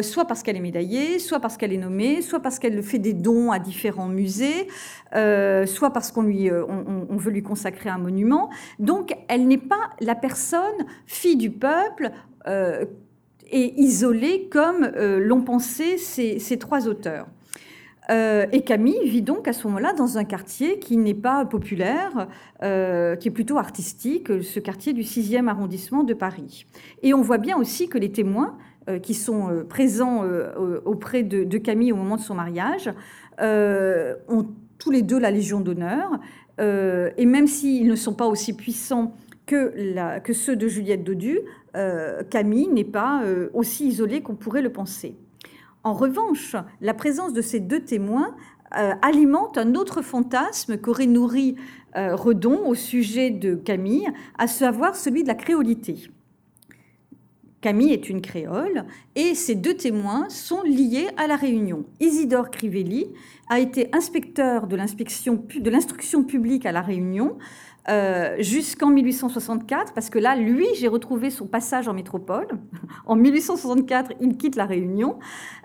soit parce qu'elle est médaillée, soit parce qu'elle est nommée, soit parce qu'elle fait des dons à différents musées, soit parce qu'on veut lui consacrer un monument. Donc, elle n'est pas la personne fille du peuple et isolée comme l'ont pensé ces trois auteurs. Euh, et Camille vit donc à ce moment-là dans un quartier qui n'est pas populaire, euh, qui est plutôt artistique, ce quartier du 6e arrondissement de Paris. Et on voit bien aussi que les témoins euh, qui sont présents auprès de, Camille au moment de son mariage ont tous les deux la Légion d'honneur. et même s'ils ne sont pas aussi puissants que, ceux de Juliette Dodu, Camille n'est pas aussi isolée qu'on pourrait le penser. En revanche, la présence de ces deux témoins euh, alimente un autre fantasme qu'aurait nourri euh, Redon au sujet de Camille, à savoir celui de la créolité. Camille est une créole et ces deux témoins sont liés à la Réunion. Isidore Crivelli a été inspecteur de l'instruction publique à la Réunion euh, jusqu'en 1864, parce que là, lui, j'ai retrouvé son passage en métropole. En 1864, il quitte la Réunion.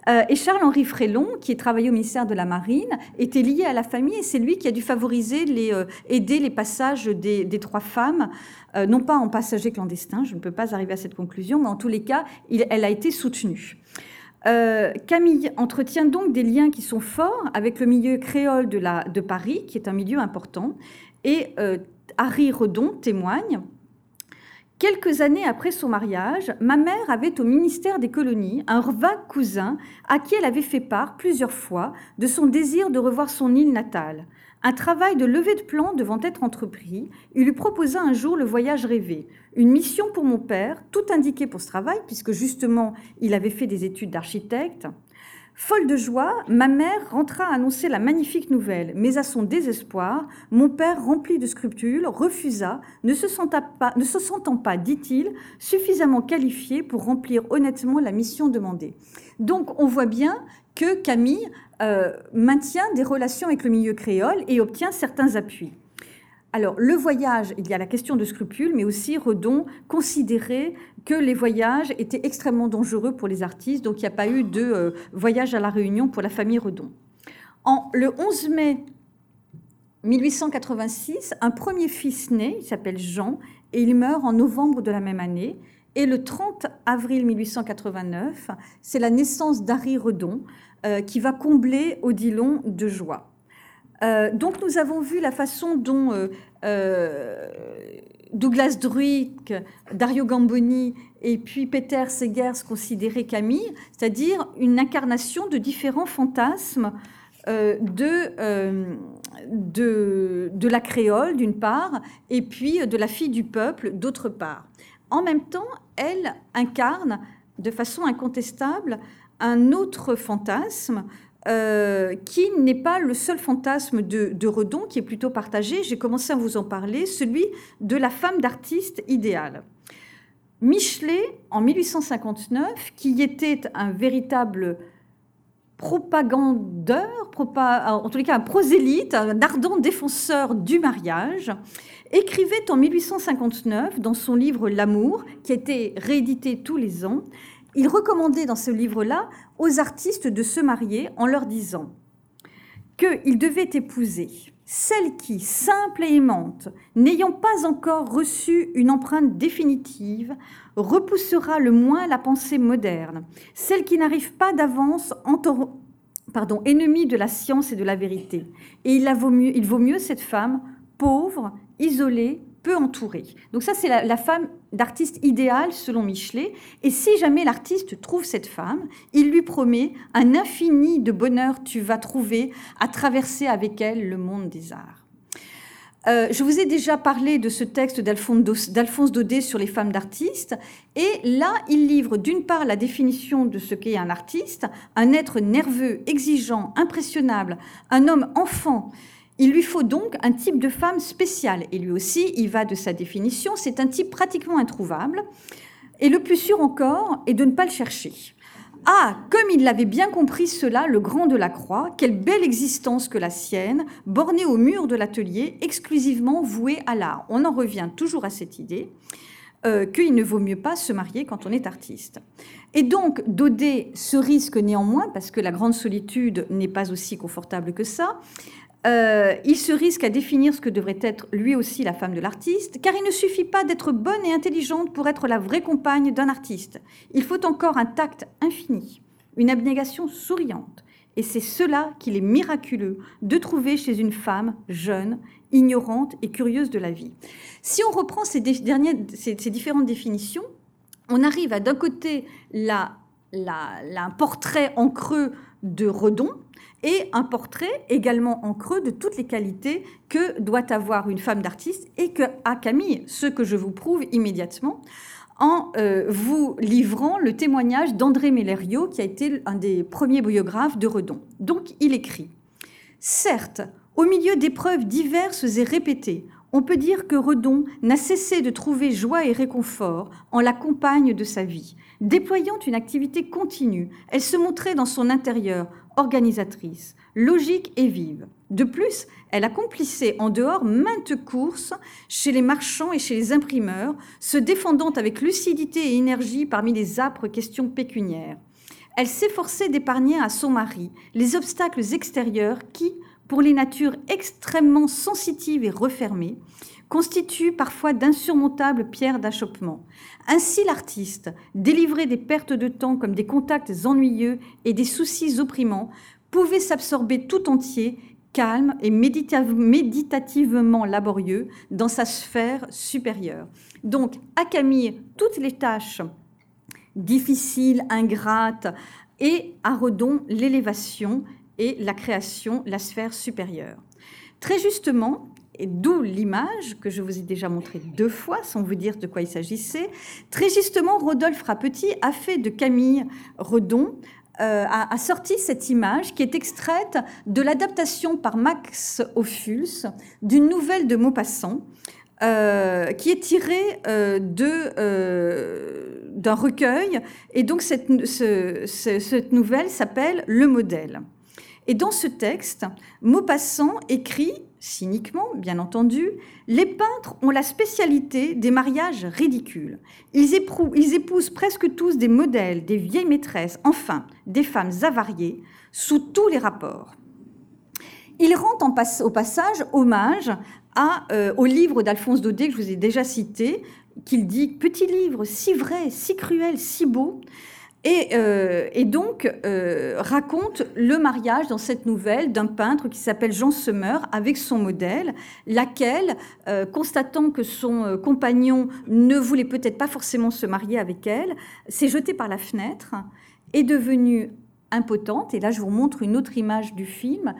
Euh, et Charles-Henri Frélon, qui est travaillé au ministère de la Marine, était lié à la famille et c'est lui qui a dû favoriser, les, euh, aider les passages des, trois femmes, non pas en passagers clandestins, je ne peux pas arriver à cette conclusion, mais en tous les cas, elle a été soutenue. Camille entretient donc des liens qui sont forts avec le milieu créole de Paris, qui est un milieu important, et Harry Redon témoigne. Quelques années après son mariage, ma mère avait au ministère des colonies un vague cousin à qui elle avait fait part plusieurs fois de son désir de revoir son île natale. Un travail de levée de plan devant être entrepris, il lui proposa un jour le voyage rêvé, une mission pour mon père, tout indiqué pour ce travail, puisque justement il avait fait des études d'architecte, Folle de joie, ma mère rentra annoncer la magnifique nouvelle, mais à son désespoir, mon père, rempli de scrupules, refusa, ne se sentant pas, dit-il, suffisamment qualifié pour remplir honnêtement la mission demandée. Donc on voit bien que Camille euh, maintient des relations avec le milieu créole et obtient certains appuis. Alors, le voyage, il y a la question de scrupules, mais aussi Redon considérait que les voyages étaient extrêmement dangereux pour les artistes, donc il n'y a pas eu de euh, voyage à la Réunion pour la famille Redon. En, le 11 mai 1886, un premier fils naît, il s'appelle Jean, et il meurt en novembre de la même année. Et le 30 avril 1889, c'est la naissance d'Harry Redon, euh, qui va combler Odilon de joie. Euh, donc nous avons vu la façon dont euh, euh, Douglas Druick, Dario Gamboni et puis Peter Segers considéraient Camille, c'est-à-dire une incarnation de différents fantasmes de, de, de, la créole d'une part et puis de la fille du peuple d'autre part. En même temps, elle incarne de façon incontestable un autre fantasme euh, qui n'est pas le seul fantasme de, Redon, qui est plutôt partagé, j'ai commencé à vous en parler, celui de la femme d'artiste idéale. Michelet, en 1859, qui était un véritable propagandeur, en tous les cas un prosélyte, un ardent défenseur du mariage, écrivait en 1859 dans son livre L'amour, qui a été réédité tous les ans, il recommandait dans ce livre-là aux artistes de se marier en leur disant qu'ils devaient épouser celle qui, simple et aimante, n'ayant pas encore reçu une empreinte définitive, repoussera le moins la pensée moderne, celle qui n'arrive pas d'avance, pardon, ennemie de la science et de la vérité. Et il, vaut mieux, il vaut mieux cette femme pauvre, isolée, entourée. Donc ça, c'est la, femme d'artiste idéale selon Michelet. Et si jamais l'artiste trouve cette femme, il lui promet un infini de bonheur tu vas trouver à traverser avec elle le monde des arts. Euh, je vous ai déjà parlé de ce texte d'Alphonse Daudet sur les femmes d'artistes. Et là, il livre d'une part la définition de ce qu'est un artiste, un être nerveux, exigeant, impressionnable, un homme enfant il lui faut donc un type de femme spéciale. Et lui aussi, il va de sa définition, c'est un type pratiquement introuvable. Et le plus sûr encore est de ne pas le chercher. Ah, comme il l'avait bien compris cela, le grand de la Croix, quelle belle existence que la sienne, bornée au mur de l'atelier, exclusivement vouée à l'art. On en revient toujours à cette idée euh, qu'il ne vaut mieux pas se marier quand on est artiste. Et donc, Daudet se risque néanmoins, parce que la grande solitude n'est pas aussi confortable que ça, euh, il se risque à définir ce que devrait être lui aussi la femme de l'artiste, car il ne suffit pas d'être bonne et intelligente pour être la vraie compagne d'un artiste. Il faut encore un tact infini, une abnégation souriante. Et c'est cela qu'il est miraculeux de trouver chez une femme jeune, ignorante et curieuse de la vie. Si on reprend ces, différentes définitions, on arrive à d'un côté un portrait en creux de Redon, et un portrait également en creux de toutes les qualités que doit avoir une femme d'artiste et que a Camille, ce que je vous prouve immédiatement en euh, vous livrant le témoignage d'André Mellerio, qui a été un des premiers biographes de Redon. Donc il écrit Certes, au milieu d'épreuves diverses et répétées, on peut dire que Redon n'a cessé de trouver joie et réconfort en la compagne de sa vie. Déployant une activité continue, elle se montrait dans son intérieur organisatrice, logique et vive. De plus, elle accomplissait en dehors maintes courses chez les marchands et chez les imprimeurs, se défendant avec lucidité et énergie parmi les âpres questions pécuniaires. Elle s'efforçait d'épargner à son mari les obstacles extérieurs qui, pour les natures extrêmement sensitives et refermées, constituent parfois d'insurmontables pierres d'achoppement. Ainsi l'artiste, délivré des pertes de temps comme des contacts ennuyeux et des soucis opprimants, pouvait s'absorber tout entier, calme et méditativement laborieux, dans sa sphère supérieure. Donc, à Camille, toutes les tâches difficiles, ingrates, et à Redon, l'élévation, et la création, la sphère supérieure. Très justement, et d'où l'image que je vous ai déjà montrée deux fois sans vous dire de quoi il s'agissait, très justement, Rodolphe Rapetit a fait de Camille Redon a, sorti cette image qui est extraite de l'adaptation par Max Ophuls d'une nouvelle de Maupassant, qui est tirée de, d'un recueil. Et donc cette, cette nouvelle s'appelle Le modèle. Et dans ce texte, Maupassant écrit, cyniquement bien entendu, Les peintres ont la spécialité des mariages ridicules. Ils, épousent presque tous des modèles, des vieilles maîtresses, enfin des femmes avariées, sous tous les rapports. Il rend en au passage hommage euh, au livre d'Alphonse Daudet que je vous ai déjà cité, qu'il dit Petit livre, si vrai, si cruel, si beau, euh, et, donc euh, raconte le mariage dans cette nouvelle d'un peintre qui s'appelle Jean Semeur avec son modèle, laquelle, euh, constatant que son compagnon ne voulait peut-être pas forcément se marier avec elle, s'est jetée par la fenêtre, est devenue impotente. Et là, je vous montre une autre image du film.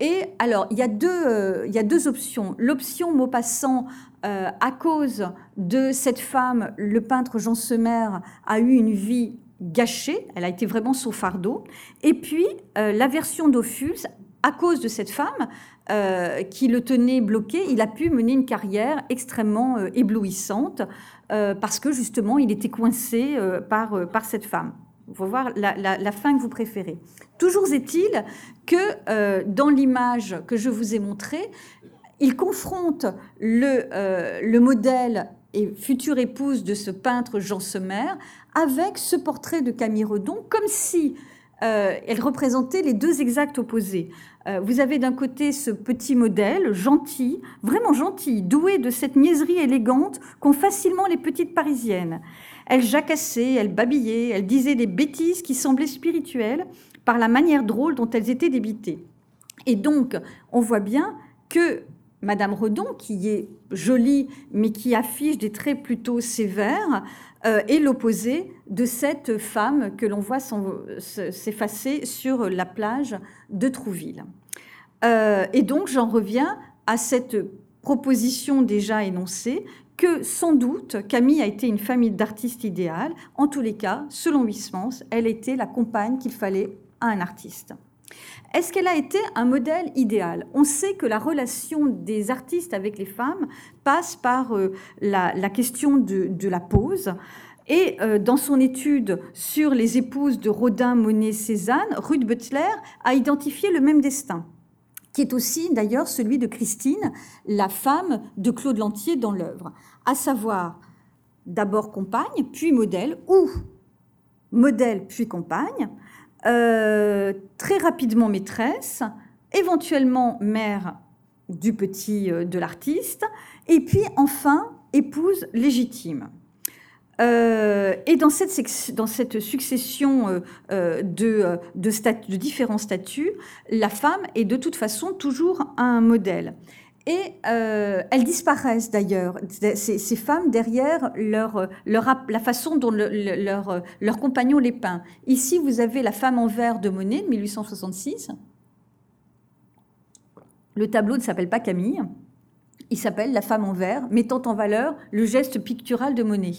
Et alors, il y a deux, options. L'option Maupassant, à cause de cette femme, le peintre Jean Semeur a eu une vie gâchée, elle a été vraiment son fardeau. Et puis, euh, la version d'Ophuls, à cause de cette femme euh, qui le tenait bloqué, il a pu mener une carrière extrêmement euh, éblouissante parce que justement, il était coincé par, par cette femme. Il faut voir la, la, fin que vous préférez. Toujours est-il que dans l'image que je vous ai montrée, il confronte le, le modèle et future épouse de ce peintre Jean Semer avec ce portrait de Camille Redon, comme si euh, elle représentait les deux exacts opposés. Euh, vous avez d'un côté ce petit modèle, gentil, vraiment gentil, doué de cette niaiserie élégante qu'ont facilement les petites parisiennes. Elle jacassait, elle babillait, elle disait des bêtises qui semblaient spirituelles par la manière drôle dont elles étaient débitées. Et donc, on voit bien que Madame Redon, qui est jolie mais qui affiche des traits plutôt sévères, euh, est l'opposé de cette femme que l'on voit s'effacer sur la plage de Trouville. Euh, et donc j'en reviens à cette proposition déjà énoncée que sans doute Camille a été une famille d'artistes idéales. En tous les cas, selon Huysmans, elle était la compagne qu'il fallait à un artiste. Est-ce qu'elle a été un modèle idéal? On sait que la relation des artistes avec les femmes passe par euh, la, question de, la pose. Et euh, dans son étude sur les épouses de Rodin, Monet, Cézanne, Ruth Butler a identifié le même destin, qui est aussi d'ailleurs celui de Christine, la femme de Claude Lantier dans l'œuvre, à savoir d'abord compagne, puis modèle, ou modèle puis compagne, euh, très rapidement maîtresse, éventuellement mère du petit euh, de l'artiste, et puis enfin épouse légitime. Euh, et dans cette, succession de, de, de, différents statuts, la femme est de toute façon toujours un modèle. Et euh, elles disparaissent d'ailleurs, ces, femmes, derrière leur, la façon dont leur, compagnon les peint. Ici, vous avez la femme en verre de Monet de 1866. Le tableau ne s'appelle pas Camille, il s'appelle La femme en verre, mettant en valeur le geste pictural de Monet.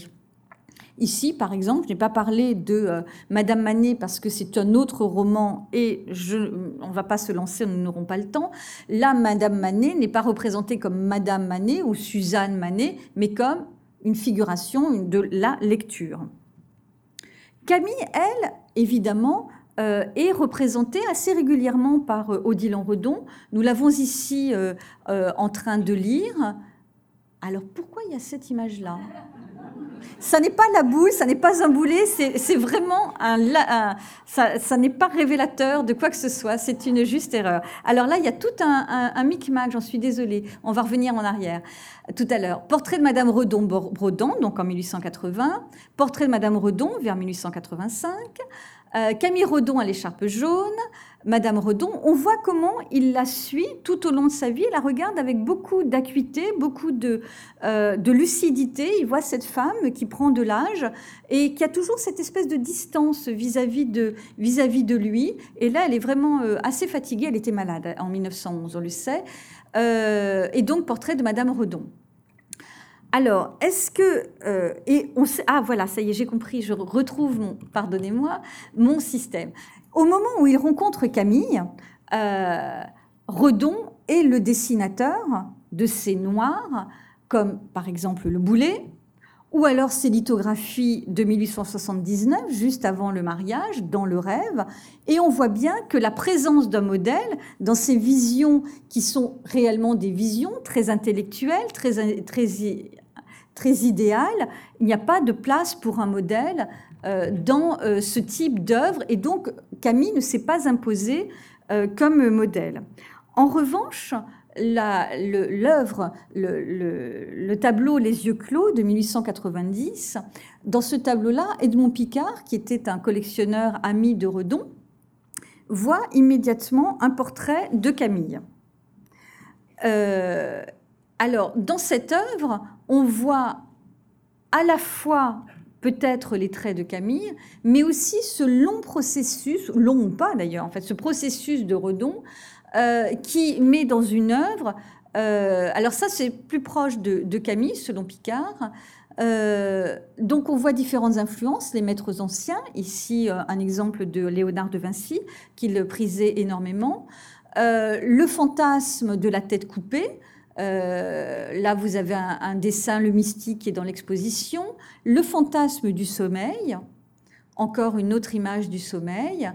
Ici, par exemple, je n'ai pas parlé de euh, Madame Manet parce que c'est un autre roman et on ne va pas se lancer, nous n'aurons pas le temps. Là, Madame Manet n'est pas représentée comme Madame Manet ou Suzanne Manet, mais comme une figuration de la lecture. Camille, elle, évidemment, euh, est représentée assez régulièrement par euh, Odile Redon. Nous l'avons ici en train de lire. Alors pourquoi il y a cette image-là? Ça n'est pas la boule, ça n'est pas un boulet, c'est vraiment un, ça, n'est pas révélateur de quoi que ce soit. C'est une juste erreur. Alors là, il y a tout un, un, micmac. J'en suis désolée. On va revenir en arrière tout à l'heure. Portrait de Madame Redon-Brodon, donc en 1880. Portrait de Madame Redon vers 1885. Euh, Camille Redon à l'écharpe jaune, Madame Redon, on voit comment il la suit tout au long de sa vie, il la regarde avec beaucoup d'acuité, beaucoup de, euh, lucidité. Il voit cette femme qui prend de l'âge et qui a toujours cette espèce de distance vis-à-vis de, de lui. Et là, elle est vraiment euh, assez fatiguée, elle était malade en 1911, on le sait. et donc, portrait de Madame Redon. Alors, est-ce que euh, et on ah voilà, ça y est, j'ai compris, je retrouve mon, pardonnez-moi, mon système. Au moment où il rencontre Camille, euh, Redon est le dessinateur de ces noirs, comme par exemple le boulet, ou alors ces lithographies de 1879, juste avant le mariage, dans le rêve, et on voit bien que la présence d'un modèle dans ces visions qui sont réellement des visions très intellectuelles, très, très, très idéales, il n'y a pas de place pour un modèle euh, dans euh, ce type d'œuvre, et donc Camille ne s'est pas imposé euh, comme modèle. En revanche, l'œuvre, le, tableau Les yeux clos de 1890. Dans ce tableau-là, Edmond Picard, qui était un collectionneur ami de Redon, voit immédiatement un portrait de Camille. Euh, alors, dans cette œuvre, on voit à la fois peut-être les traits de Camille, mais aussi ce long processus, long ou pas d'ailleurs, en fait, ce processus de Redon euh, qui met dans une œuvre, euh, alors ça c'est plus proche de, Camille selon Picard, euh, donc on voit différentes influences, les maîtres anciens, ici un exemple de Léonard de Vinci qu'il prisait énormément, le fantasme de la tête coupée, là, vous avez un, un, dessin, le mystique, qui est dans l'exposition. Le fantasme du sommeil, encore une autre image du sommeil.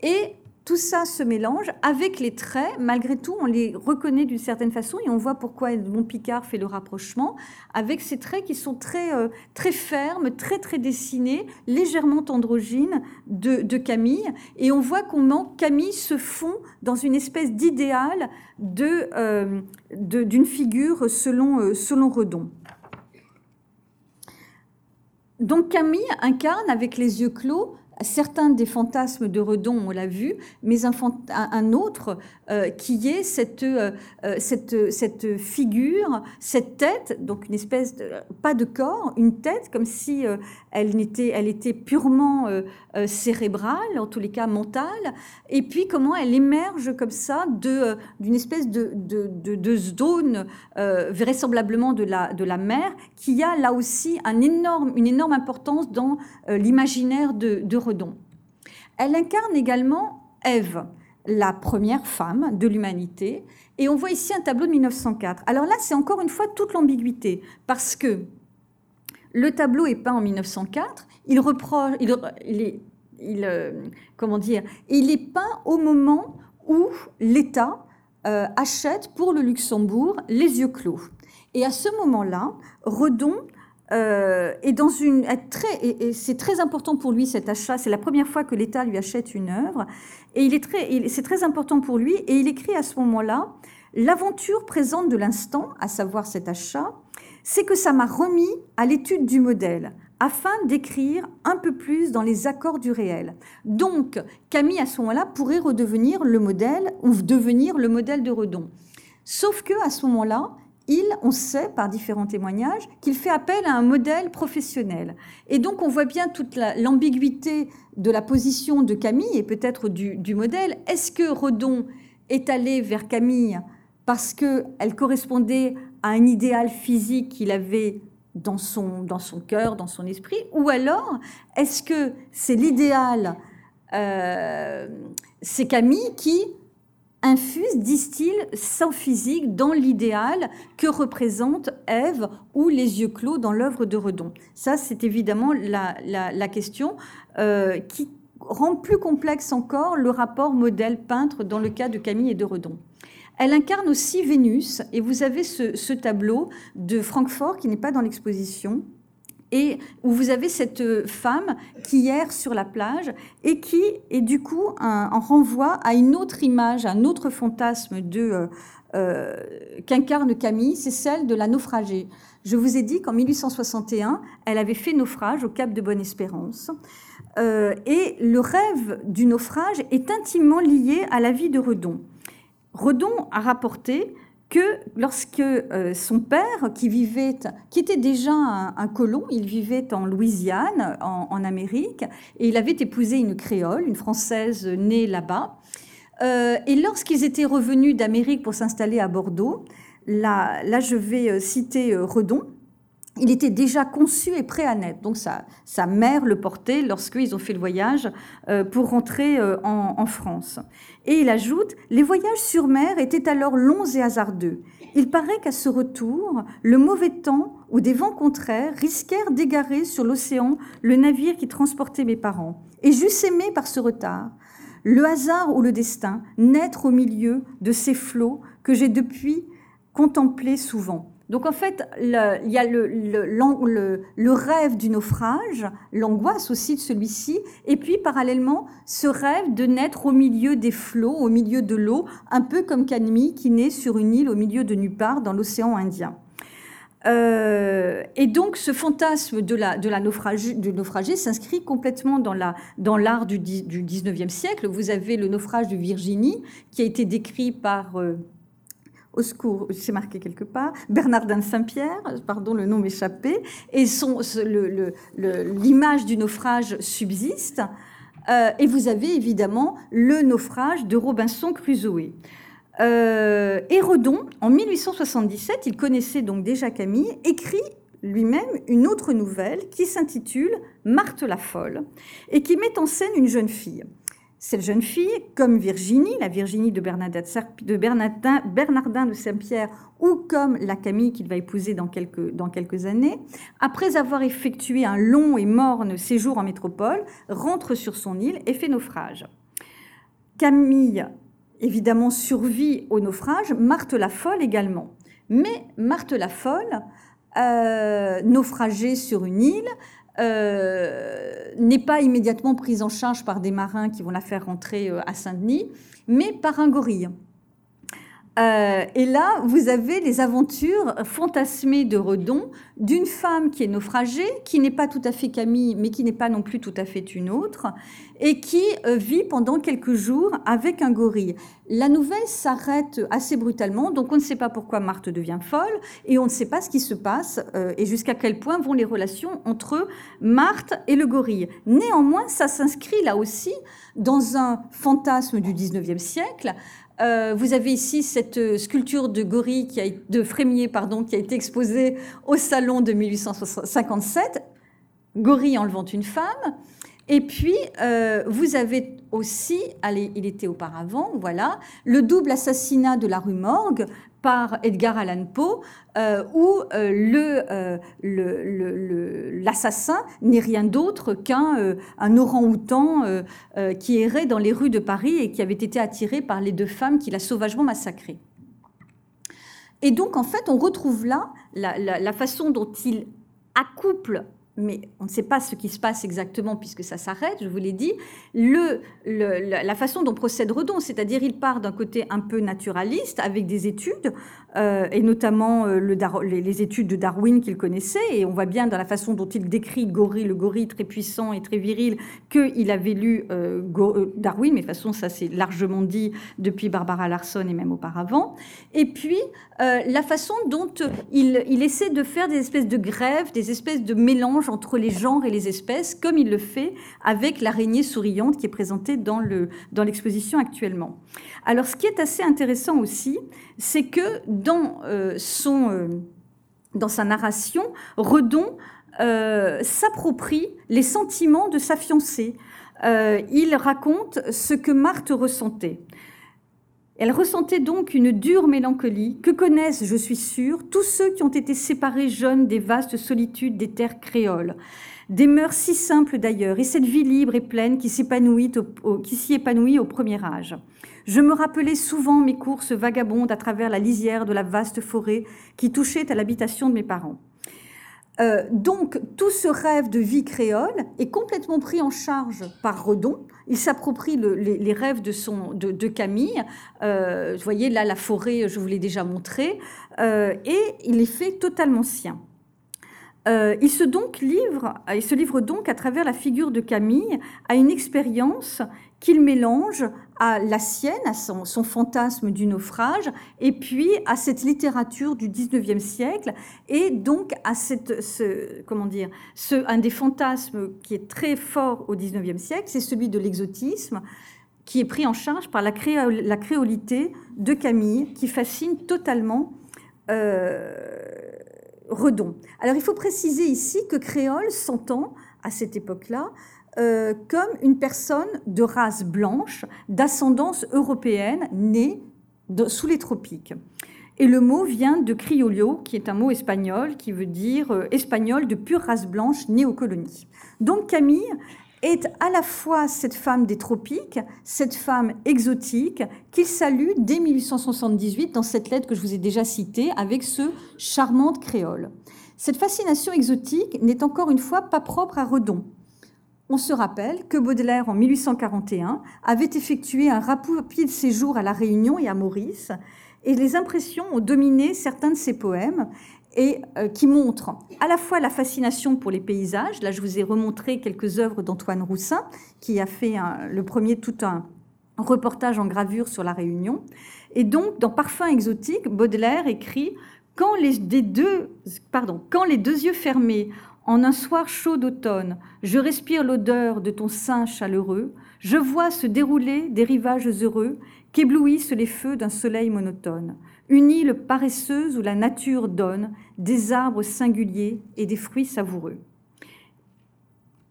Et tout ça se mélange avec les traits. Malgré tout, on les reconnaît d'une certaine façon et on voit pourquoi Edmond Picard fait le rapprochement avec ces traits qui sont très, euh, très fermes, très, très dessinés, légèrement androgynes de, Camille. Et on voit comment Camille se fond dans une espèce d'idéal euh, d'une figure euh, selon Redon. Donc Camille incarne avec les yeux clos certains des fantasmes de Redon, on l'a vu, mais un, autre euh, qui est cette, euh, euh, cette, cette, figure, cette tête, donc une espèce de, pas de corps, une tête comme si elle, était, elle était purement cérébrale, en tous les cas mentale, et puis comment elle émerge comme ça d'une espèce de, de, de zone vraisemblablement de la, de la mer, qui a là aussi un énorme, une énorme importance dans l'imaginaire de, de Redon. Elle incarne également Ève, la première femme de l'humanité. Et on voit ici un tableau de 1904. Alors là, c'est encore une fois toute l'ambiguïté, parce que le tableau est peint en 1904, il reproche, euh, il est peint au moment où l'État euh, achète pour le Luxembourg les yeux clos. Et à ce moment-là, Redon euh, et c'est très important pour lui cet achat. C'est la première fois que l'État lui achète une œuvre et c'est très important pour lui et il écrit à ce moment-là l'aventure présente de l'instant, à savoir cet achat, c'est que ça m'a remis à l'étude du modèle afin d'écrire un peu plus dans les accords du réel. Donc Camille à ce moment-là pourrait redevenir le modèle ou devenir le modèle de Redon. Sauf que à ce moment-là, il, on sait par différents témoignages, qu'il fait appel à un modèle professionnel. Et donc on voit bien toute l'ambiguïté de la position de Camille et peut-être du, modèle. Est-ce que Redon est allé vers Camille parce qu'elle correspondait à un idéal physique qu'il avait dans son, dans son cœur, dans son esprit? Ou alors, est-ce que c'est l'idéal, euh, c'est Camille qui infuse, distille sans physique dans l'idéal que représente Ève ou les yeux clos dans l'œuvre de Redon. Ça, c'est évidemment la, question euh, qui rend plus complexe encore le rapport modèle-peintre dans le cas de Camille et de Redon. Elle incarne aussi Vénus, et vous avez ce, ce tableau de Francfort qui n'est pas dans l'exposition, et où vous avez cette euh, femme qui erre sur la plage et qui est du coup en renvoie à une autre image, un autre fantasme de euh, euh, qu'incarne Camille, c'est celle de la naufragée. Je vous ai dit qu'en 1861, elle avait fait naufrage au Cap de Bonne-Espérance. et le rêve du naufrage est intimement lié à la vie de Redon. Redon a rapporté que lorsque euh, son père, qui vivait, était déjà un, colon, il vivait en Louisiane, en, Amérique, et il avait épousé une créole, une française née là-bas. Euh, et lorsqu'ils étaient revenus d'Amérique pour s'installer à Bordeaux, là, là je vais euh, citer Redon, il était déjà conçu et prêt à naître. Donc sa, mère le portait lorsqu'ils ont fait le voyage euh, pour rentrer euh, en, France. Et il ajoute, les voyages sur mer étaient alors longs et hasardeux. Il paraît qu'à ce retour, le mauvais temps ou des vents contraires risquèrent d'égarer sur l'océan le navire qui transportait mes parents. Et j'eusse aimé par ce retard, le hasard ou le destin, naître au milieu de ces flots que j'ai depuis contemplés souvent. Donc en fait, il y a le, rêve du naufrage, l'angoisse aussi de celui-ci, et puis parallèlement ce rêve de naître au milieu des flots, au milieu de l'eau, un peu comme Canmi qui naît sur une île au milieu de nulle dans l'océan Indien. Euh, et donc, ce fantasme de la, de la naufragé, s'inscrit complètement dans l'art du, du 19e siècle. Vous avez le naufrage de Virginie, qui a été décrit par euh, au secours, c'est marqué quelque part, Bernardin de Saint-Pierre, pardon, le nom m'échappait, et l'image du naufrage subsiste. Euh, et vous avez évidemment le naufrage de Robinson Crusoe. Euh, Hérodon, en 1877, il connaissait donc déjà Camille, écrit lui-même une autre nouvelle qui s'intitule Marthe la folle et qui met en scène une jeune fille. Cette jeune fille, comme Virginie, la Virginie de, Bernardin, de Saint-Pierre, ou comme la Camille qu'il va épouser dans quelques, dans quelques années, après avoir effectué un long et morne séjour en métropole, rentre sur son île et fait naufrage. Camille, évidemment, survit au naufrage, Marthe la folle également. Mais Marthe la folle, euh, naufragée sur une île, euh, n'est pas immédiatement prise en charge par des marins qui vont la faire rentrer euh, à Saint-Denis, mais par un gorille. Euh, et là, vous avez les aventures fantasmées de Redon d'une femme qui est naufragée, qui n'est pas tout à fait Camille, mais qui n'est pas non plus tout à fait une autre, et qui euh, vit pendant quelques jours avec un gorille. La nouvelle s'arrête assez brutalement, donc on ne sait pas pourquoi Marthe devient folle, et on ne sait pas ce qui se passe, euh, et jusqu'à quel point vont les relations entre Marthe et le gorille. Néanmoins, ça s'inscrit là aussi dans un fantasme du 19e siècle, euh, vous avez ici cette euh, sculpture de gorille, qui a, de frémier, pardon, qui a été exposée au salon de 1857. Gorille enlevant une femme. Et puis, euh, vous avez aussi, allez, il était auparavant, voilà, le double assassinat de la rue Morgue par Edgar Allan Poe, euh, où euh, euh, l'assassin n'est rien d'autre qu'un un orang-outan qui errait dans les rues de Paris et qui avait été attiré par les deux femmes qu'il a sauvagement massacrées. Et donc, en fait, on retrouve là la façon dont il accouple mais on ne sait pas ce qui se passe exactement puisque ça s'arrête, je vous l'ai dit, la façon dont procède Redon, c'est-à-dire il part d'un côté un peu naturaliste avec des études, euh, et notamment euh, le les, études de Darwin qu'il connaissait, et on voit bien dans la façon dont il décrit gorille, le gorille très puissant et très viril, qu'il avait lu euh, Darwin, mais de toute façon ça c'est largement dit depuis Barbara Larson et même auparavant, et puis la façon dont il, il essaie de faire des espèces de grèves, des espèces de mélanges entre les genres et les espèces, comme il le fait avec l'araignée souriante qui est présentée dans l'exposition dans actuellement. Alors, ce qui est assez intéressant aussi, c'est que dans, euh, son, euh, dans sa narration, Redon euh, s'approprie les sentiments de sa fiancée. il raconte ce que Marthe ressentait. Elle ressentait donc une dure mélancolie que connaissent, je suis sûre, tous ceux qui ont été séparés jeunes des vastes solitudes des terres créoles? Des mœurs si simples d'ailleurs, et cette vie libre et pleine qui s'y épanouit au premier âge. Je me rappelais souvent mes courses vagabondes à travers la lisière de la vaste forêt qui touchait à l'habitation de mes parents. Euh, donc, tout ce rêve de vie créole est complètement pris en charge par Redon. Il s'approprie les, rêves de, son, de, Camille. Euh, vous voyez, là, la forêt, je vous l'ai déjà montré. Euh, et il les fait totalement siens. il, se donc livre, il se livre donc à travers la figure de Camille à une expérience qu'il mélange à la sienne, à son, fantasme du naufrage, et puis à cette littérature du 19e siècle, et donc à cette, ce, comment dire, ce, un des fantasmes qui est très fort au 19e siècle, c'est celui de l'exotisme, qui est pris en charge par la, créolité de Camille, qui fascine totalement euh, Redon. Alors il faut préciser ici que créole s'entend à cette époque-là euh, comme une personne de race blanche, d'ascendance européenne, née sous les tropiques. Et le mot vient de criollo, qui est un mot espagnol qui veut dire euh, espagnol de pure race blanche née aux colonies. Donc Camille est à la fois cette femme des tropiques, cette femme exotique, qu'il salue dès 1878 dans cette lettre que je vous ai déjà citée avec ce charmante créole. Cette fascination exotique n'est encore une fois pas propre à Redon. On se rappelle que Baudelaire, en 1841, avait effectué un rapide séjour à La Réunion et à Maurice, et les impressions ont dominé certains de ses poèmes, et euh, qui montrent à la fois la fascination pour les paysages. Là, je vous ai remontré quelques œuvres d'Antoine Roussin, qui a fait le premier tout un reportage en gravure sur la Réunion. Et donc, dans Parfum exotique, Baudelaire écrit quand les, deux, pardon, quand les deux yeux fermés, en un soir chaud d'automne, je respire l'odeur de ton sein chaleureux, je vois se dérouler des rivages heureux qu'éblouissent les feux d'un soleil monotone, une île paresseuse où la nature donne des arbres singuliers et des fruits savoureux.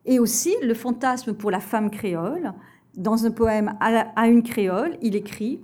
Et aussi le fantasme pour la femme créole. Dans un poème à une créole, il écrit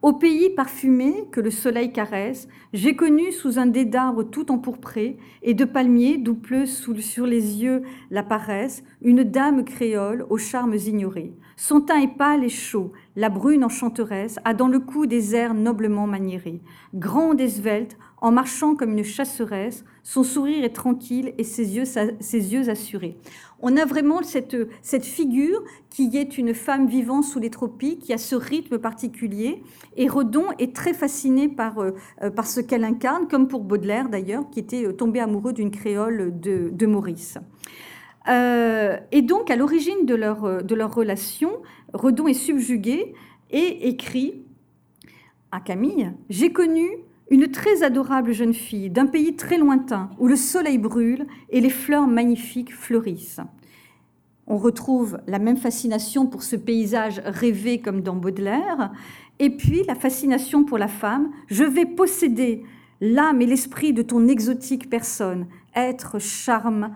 au pays parfumé que le soleil caresse, j'ai connu sous un dé d'arbres tout empourpré et de palmiers d'où pleut sur les yeux la paresse une dame créole aux charmes ignorés. Son teint est pâle et chaud, la brune enchanteresse a dans le cou des airs noblement maniérés. Grande et svelte, en marchant comme une chasseresse, son sourire est tranquille et ses yeux, assurés. On a vraiment cette, figure qui est une femme vivant sous les tropiques, qui a ce rythme particulier. Et Redon est très fasciné par, euh, par ce qu'elle incarne, comme pour Baudelaire d'ailleurs, qui était tombé amoureux d'une créole de, Maurice. Euh, et donc, à l'origine de leur relation, Redon est subjugué et écrit à Camille J'ai connu une très adorable jeune fille d'un pays très lointain où le soleil brûle et les fleurs magnifiques fleurissent. On retrouve la même fascination pour ce paysage rêvé comme dans Baudelaire, et puis la fascination pour la femme. Je vais posséder l'âme et l'esprit de ton exotique personne, être charme,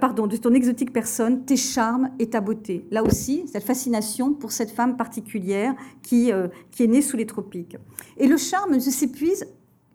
pardon, de ton exotique personne, tes charmes et ta beauté. Là aussi, cette fascination pour cette femme particulière qui, euh, qui est née sous les tropiques. Et le charme ne s'épuise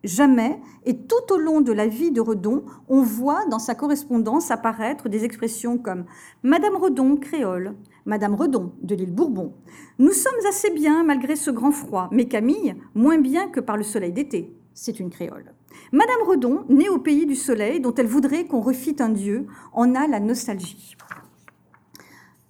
jamais, et tout au long de la vie de Redon, on voit dans sa correspondance apparaître des expressions comme Madame Redon, créole, Madame Redon, de l'île Bourbon. Nous sommes assez bien malgré ce grand froid, mais Camille, moins bien que par le soleil d'été. C'est une créole. Madame Redon, née au pays du soleil, dont elle voudrait qu'on refît un dieu, en a la nostalgie.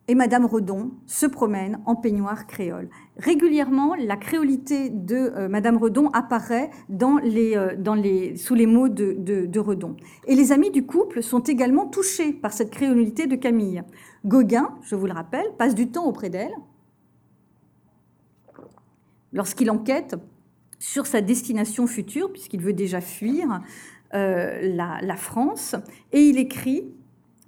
Et Madame Redon se promène en peignoir créole. Régulièrement, la créolité de euh, Madame Redon apparaît euh, sous les mots de, Redon. Et les amis du couple sont également touchés par cette créolité de Camille. Gauguin, je vous le rappelle, passe du temps auprès d'elle lorsqu'il enquête sur sa destination future, puisqu'il veut déjà fuir euh, la, France. Et il écrit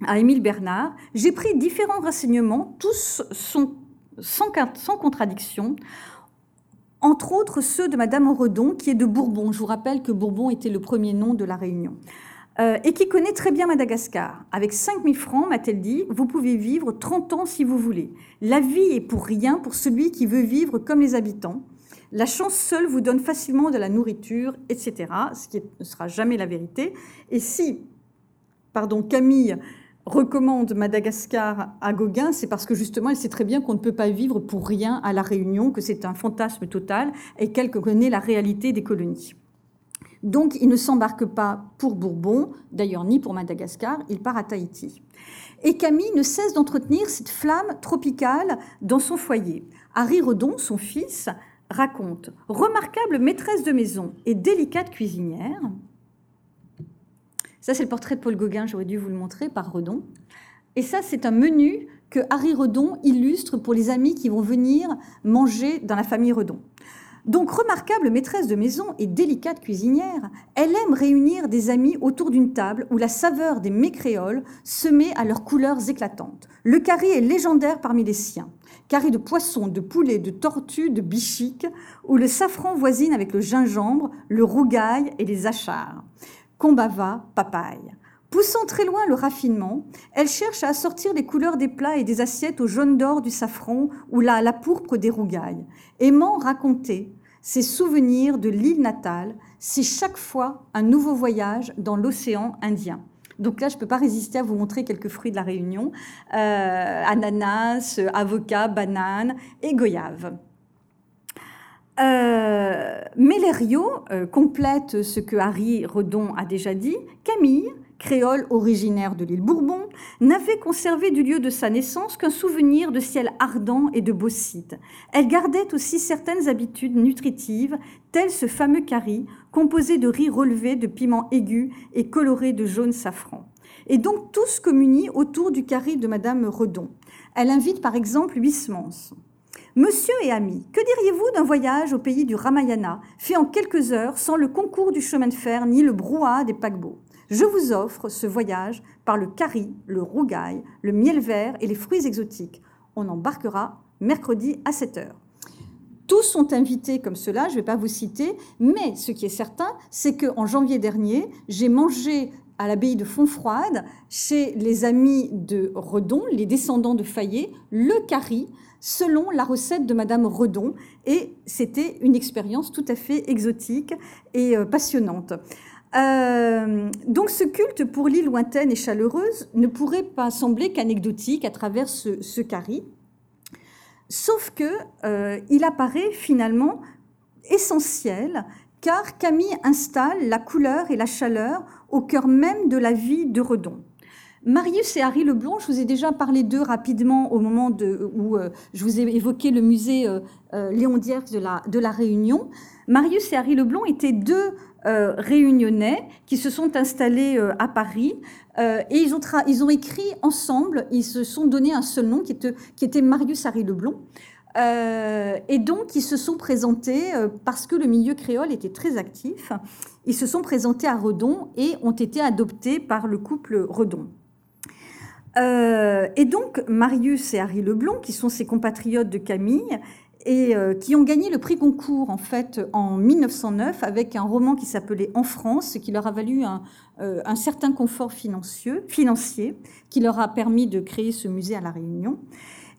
à Émile Bernard, J'ai pris différents renseignements, tous sont sans, contradiction, entre autres ceux de Madame Redon, qui est de Bourbon. Je vous rappelle que Bourbon était le premier nom de la Réunion. Euh, et qui connaît très bien Madagascar. Avec 5000 francs, m'a-t-elle dit, vous pouvez vivre 30 ans si vous voulez. La vie est pour rien pour celui qui veut vivre comme les habitants. La chance seule vous donne facilement de la nourriture, etc., ce qui ne sera jamais la vérité. Et si, pardon, Camille recommande Madagascar à Gauguin, c'est parce que justement, elle sait très bien qu'on ne peut pas vivre pour rien à La Réunion, que c'est un fantasme total et qu'elle connaît la réalité des colonies. Donc, il ne s'embarque pas pour Bourbon, d'ailleurs ni pour Madagascar, il part à Tahiti. Et Camille ne cesse d'entretenir cette flamme tropicale dans son foyer. Harry Redon, son fils, raconte Remarquable maîtresse de maison et délicate cuisinière. Ça, c'est le portrait de Paul Gauguin, j'aurais dû vous le montrer, par Redon. Et ça, c'est un menu que Harry Redon illustre pour les amis qui vont venir manger dans la famille Redon. Donc, remarquable maîtresse de maison et délicate cuisinière, elle aime réunir des amis autour d'une table où la saveur des mets créoles se met à leurs couleurs éclatantes. Le carré est légendaire parmi les siens carré de poissons, de poulets, de tortues, de bichiques, où le safran voisine avec le gingembre, le rougail et les achars. Combava papaye. Poussant très loin le raffinement, elle cherche à assortir les couleurs des plats et des assiettes au jaune d'or du safran ou la, la pourpre des rougailles. Aimant raconter ses souvenirs de l'île natale, c'est chaque fois un nouveau voyage dans l'océan Indien. Donc là, je ne peux pas résister à vous montrer quelques fruits de la Réunion. Euh, ananas, avocat, banane et goyave. Euh, euh, complète ce que Harry Redon a déjà dit. Camille, créole originaire de l'île Bourbon, n'avait conservé du lieu de sa naissance qu'un souvenir de ciel ardent et de beaux sites. Elle gardait aussi certaines habitudes nutritives, tel ce fameux curry, composé de riz relevé de piments aigus et coloré de jaune safran. Et donc tous communient autour du curry de Madame Redon. Elle invite par exemple Huysmans. Monsieur et amis, que diriez-vous d'un voyage au pays du Ramayana, fait en quelques heures sans le concours du chemin de fer ni le brouhaha des paquebots? Je vous offre ce voyage par le curry, le rougail, le miel vert et les fruits exotiques. On embarquera mercredi à 7 heures. Tous sont invités comme cela, je ne vais pas vous citer, mais ce qui est certain, c'est qu'en janvier dernier, j'ai mangé à l'abbaye de Fontfroide, chez les amis de Redon, les descendants de Fayet, le curry, selon la recette de Madame Redon. Et c'était une expérience tout à fait exotique et euh, passionnante. Euh, donc ce culte pour l'île lointaine et chaleureuse ne pourrait pas sembler qu'anecdotique à travers ce, ce Sauf que euh, il apparaît finalement essentiel car Camille installe la couleur et la chaleur au cœur même de la vie de Redon. Marius et Harry Leblond, je vous ai déjà parlé d'eux rapidement au moment où euh, je vous ai évoqué le musée Léon Dierx de la, de la Réunion. Marius et Harry Leblond étaient deux euh, réunionnais qui se sont installés euh, à Paris euh, et ils ont, ils ont écrit ensemble, ils se sont donné un seul nom qui était, qui était Marius Harry Leblond. et donc, ils se sont présentés, parce que le milieu créole était très actif, ils se sont présentés à Redon et ont été adoptés par le couple Redon. et donc, Marius et Harry Leblond, qui sont ses compatriotes de Camille, et euh, qui ont gagné le prix Goncourt en fait en 1909 avec un roman qui s'appelait En France, ce qui leur a valu un, euh, certain confort financier, financier, qui leur a permis de créer ce musée à La Réunion.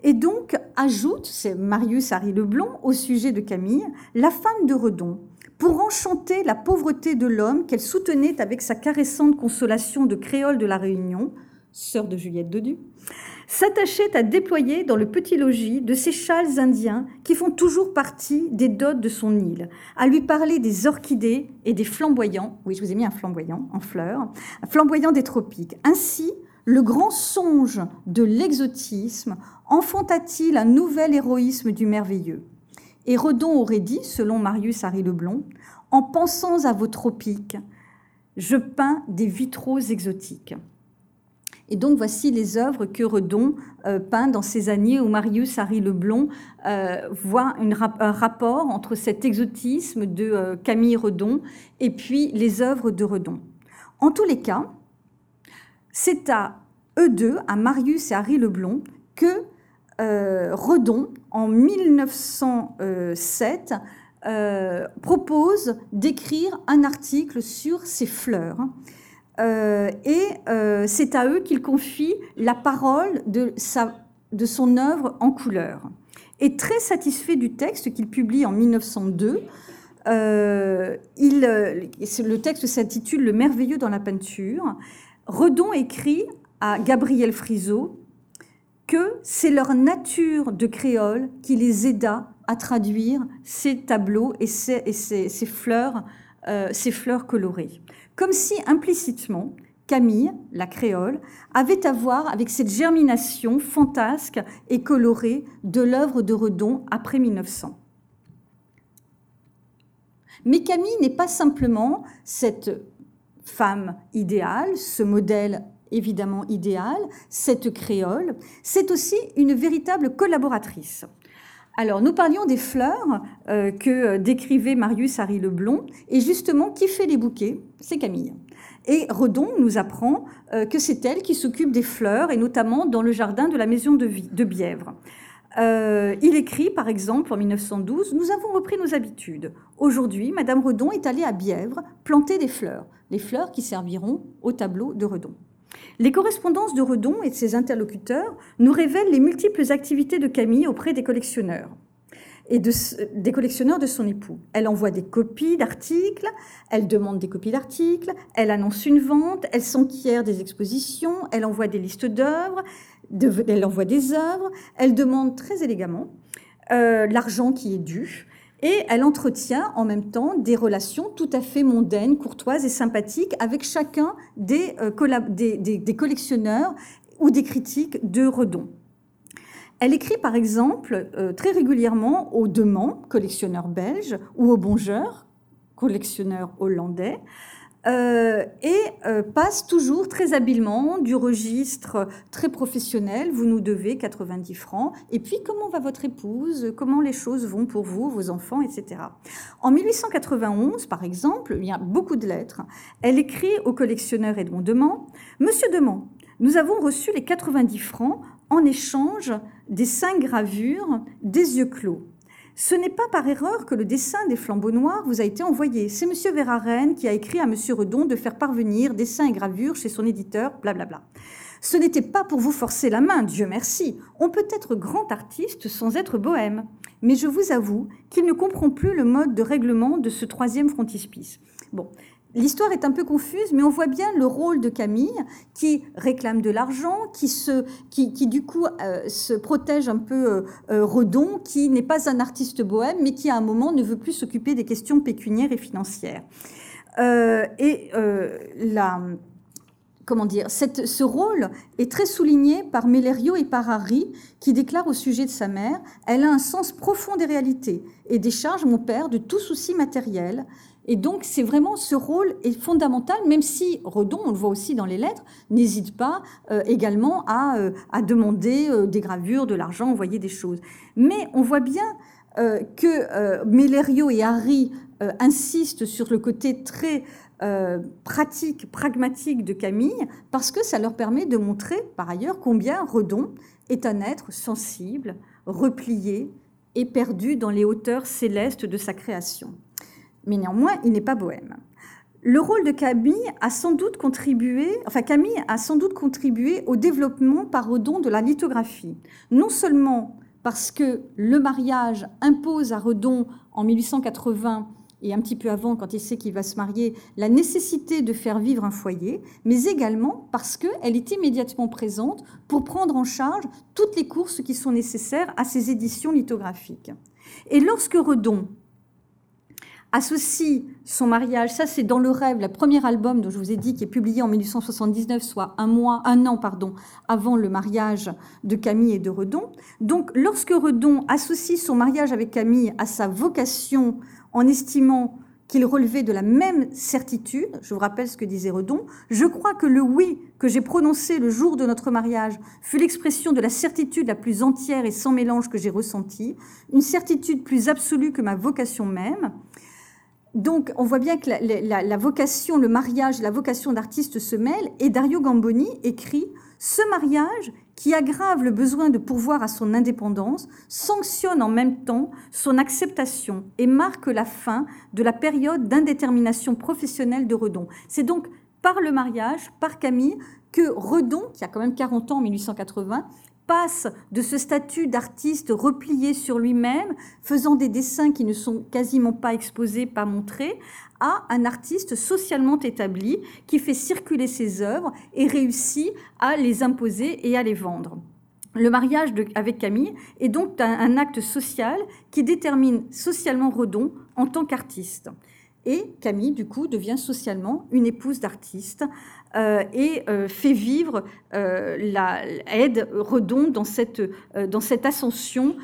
Et donc ajoute, c'est Marius Harry Leblond, au sujet de Camille, la femme de Redon, pour enchanter la pauvreté de l'homme qu'elle soutenait avec sa caressante consolation de créole de La Réunion, sœur de Juliette Dodu, s'attachait à déployer dans le petit logis de ces châles indiens qui font toujours partie des dots de son île, à lui parler des orchidées et des flamboyants, oui je vous ai mis un flamboyant en fleurs, flamboyant des tropiques. Ainsi, le grand songe de l'exotisme enfanta-t-il un nouvel héroïsme du merveilleux? Et Redon aurait dit, selon Marius Harry Leblond, en pensant à vos tropiques, je peins des vitraux exotiques. Et donc voici les œuvres que Redon euh, peint dans ces années où Marius Harry Leblond euh, voit un rapport entre cet exotisme de euh, Camille Redon et puis les œuvres de Redon. En tous les cas, c'est à eux deux, à Marius et Harry Leblond, que Redon, en 1907, propose d'écrire un article sur ces fleurs. Euh, et euh, c'est à eux qu'il confie la parole de, de son œuvre en couleur. Et très satisfait du texte qu'il publie en 1902, euh, le texte s'intitule Le merveilleux dans la peinture. Redon écrit à Gabriel Friseau que c'est leur nature de créole qui les aida à traduire ces tableaux et ces fleurs, ces fleurs colorées comme si implicitement Camille, la créole, avait à voir avec cette germination fantasque et colorée de l'œuvre de Redon après 1900. Mais Camille n'est pas simplement cette femme idéale, ce modèle évidemment idéal, cette créole, c'est aussi une véritable collaboratrice. Alors, nous parlions des fleurs euh, que décrivait Marius Harry Leblond, et justement, qui fait les bouquets? C'est Camille. Et Redon nous apprend euh, que c'est elle qui s'occupe des fleurs, et notamment dans le jardin de la maison de, Bièvre. Euh, il écrit, par exemple, en 1912, Nous avons repris nos habitudes. Aujourd'hui, Madame Redon est allée à Bièvre planter des fleurs, les fleurs qui serviront au tableau de Redon. Les correspondances de Redon et de ses interlocuteurs nous révèlent les multiples activités de Camille auprès des collectionneurs et des collectionneurs de son époux. Elle envoie des copies d'articles, elle demande des copies d'articles, elle annonce une vente, elle s'enquiert des expositions, elle envoie des listes d'œuvres, elle envoie des œuvres, elle demande très élégamment euh, l'argent qui est dû, et elle entretient en même temps des relations tout à fait mondaines, courtoises et sympathiques avec chacun des, euh, collectionneurs ou des critiques de Redon. Elle écrit par exemple euh, très régulièrement au Demand, collectionneur belge, ou au Bongeur, collectionneur hollandais, euh, et euh, passe toujours très habilement du registre très professionnel, vous nous devez 90 francs, et puis comment va votre épouse, comment les choses vont pour vous, vos enfants, etc. En 1891, par exemple, il y a beaucoup de lettres, elle écrit au collectionneur Edmond Demand, Monsieur Demand, nous avons reçu les 90 francs en échange des cinq gravures des yeux clos. Ce n'est pas par erreur que le dessin des flambeaux noirs vous a été envoyé. C'est M. Verhaeren qui a écrit à M. Redon de faire parvenir dessins et gravures chez son éditeur, blablabla. Ce n'était pas pour vous forcer la main, Dieu merci. On peut être grand artiste sans être bohème. Mais je vous avoue qu'il ne comprend plus le mode de règlement de ce troisième frontispice. Bon, L'histoire est un peu confuse, mais on voit bien le rôle de Camille qui réclame de l'argent, qui, se, du coup euh, se protège un peu euh, euh, Redon, qui n'est pas un artiste bohème, mais qui à un moment ne veut plus s'occuper des questions pécuniaires et financières. et la, comment dire, ce rôle est très souligné par Mellerio et par Harry, qui déclarent au sujet de sa mère Elle a un sens profond des réalités et décharge mon père de tout souci matériel. Et donc, c'est vraiment ce rôle est fondamental, même si Redon, on le voit aussi dans les lettres, n'hésite pas euh, également à, euh, demander euh, des gravures, de l'argent, envoyer des choses. Mais on voit bien que Mellerio et Harry insistent sur le côté très pratique, pragmatique de Camille, parce que ça leur permet de montrer, par ailleurs, combien Redon est un être sensible, replié et perdu dans les hauteurs célestes de sa création mais néanmoins, il n'est pas bohème. Le rôle de Camille a sans doute contribué, enfin Camille a sans doute contribué au développement par Redon de la lithographie. Non seulement parce que le mariage impose à Redon en 1880 et un petit peu avant, quand il sait qu'il va se marier, la nécessité de faire vivre un foyer, mais également parce qu'elle est immédiatement présente pour prendre en charge toutes les courses qui sont nécessaires à ses éditions lithographiques. Et lorsque Redon associe son mariage, ça c'est dans le rêve, le premier album dont je vous ai dit qui est publié en 1879, soit un mois, un an pardon, avant le mariage de Camille et de Redon. Donc lorsque Redon associe son mariage avec Camille à sa vocation en estimant qu'il relevait de la même certitude, je vous rappelle ce que disait Redon, je crois que le oui que j'ai prononcé le jour de notre mariage fut l'expression de la certitude la plus entière et sans mélange que j'ai ressentie, une certitude plus absolue que ma vocation même, donc, on voit bien que la, vocation, le mariage, la vocation d'artiste se mêlent. Et Dario Gamboni écrit Ce mariage, qui aggrave le besoin de pourvoir à son indépendance, sanctionne en même temps son acceptation et marque la fin de la période d'indétermination professionnelle de Redon. C'est donc par le mariage, par Camille, que Redon, qui a quand même 40 ans en 1880, passe de ce statut d'artiste replié sur lui-même, faisant des dessins qui ne sont quasiment pas exposés, pas montrés, à un artiste socialement établi qui fait circuler ses œuvres et réussit à les imposer et à les vendre. Le mariage avec Camille est donc un, acte social qui détermine socialement Redon en tant qu'artiste. Et Camille, du coup, devient socialement une épouse d'artiste et euh, fait vivre euh, la aide Redon dans cette, dans cette ascension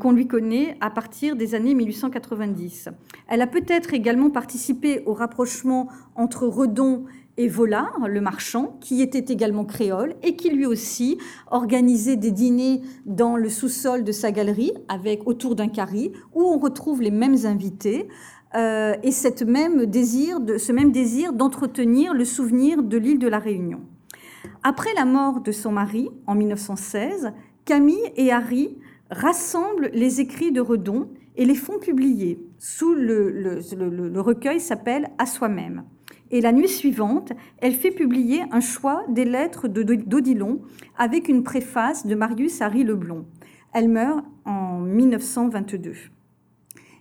qu'on lui connaît à partir des années 1890. Elle a peut-être également participé au rapprochement entre Redon et Volard, le marchand, qui était également créole et qui lui aussi organisait des dîners dans le sous-sol de sa galerie avec autour d'un carré où on retrouve les mêmes invités euh, et cette même désir ce même désir d'entretenir le souvenir de l'île de la Réunion. Après la mort de son mari en 1916, Camille et Harry rassemblent les écrits de Redon et les font publier. Sous le, le recueil s'appelle À soi-même. Et la nuit suivante, elle fait publier un choix des lettres d'Odilon avec une préface de Marius Harry Leblond. Elle meurt en 1922.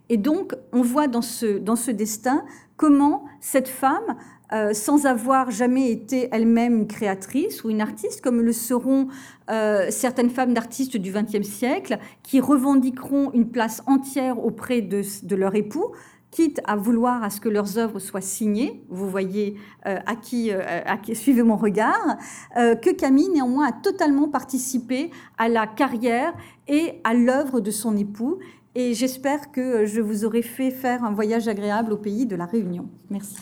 Et donc, on voit dans ce, dans ce destin comment cette femme, euh, sans avoir jamais été elle-même une créatrice ou une artiste, comme le seront euh, certaines femmes d'artistes du XXe siècle, qui revendiqueront une place entière auprès de, de leur époux, quitte à vouloir à ce que leurs œuvres soient signées, vous voyez euh, à, qui, à qui suivez mon regard, que Camille néanmoins a totalement participé à la carrière et à l'œuvre de son époux et j'espère que je vous aurai fait faire un voyage agréable au pays de la Réunion. Merci.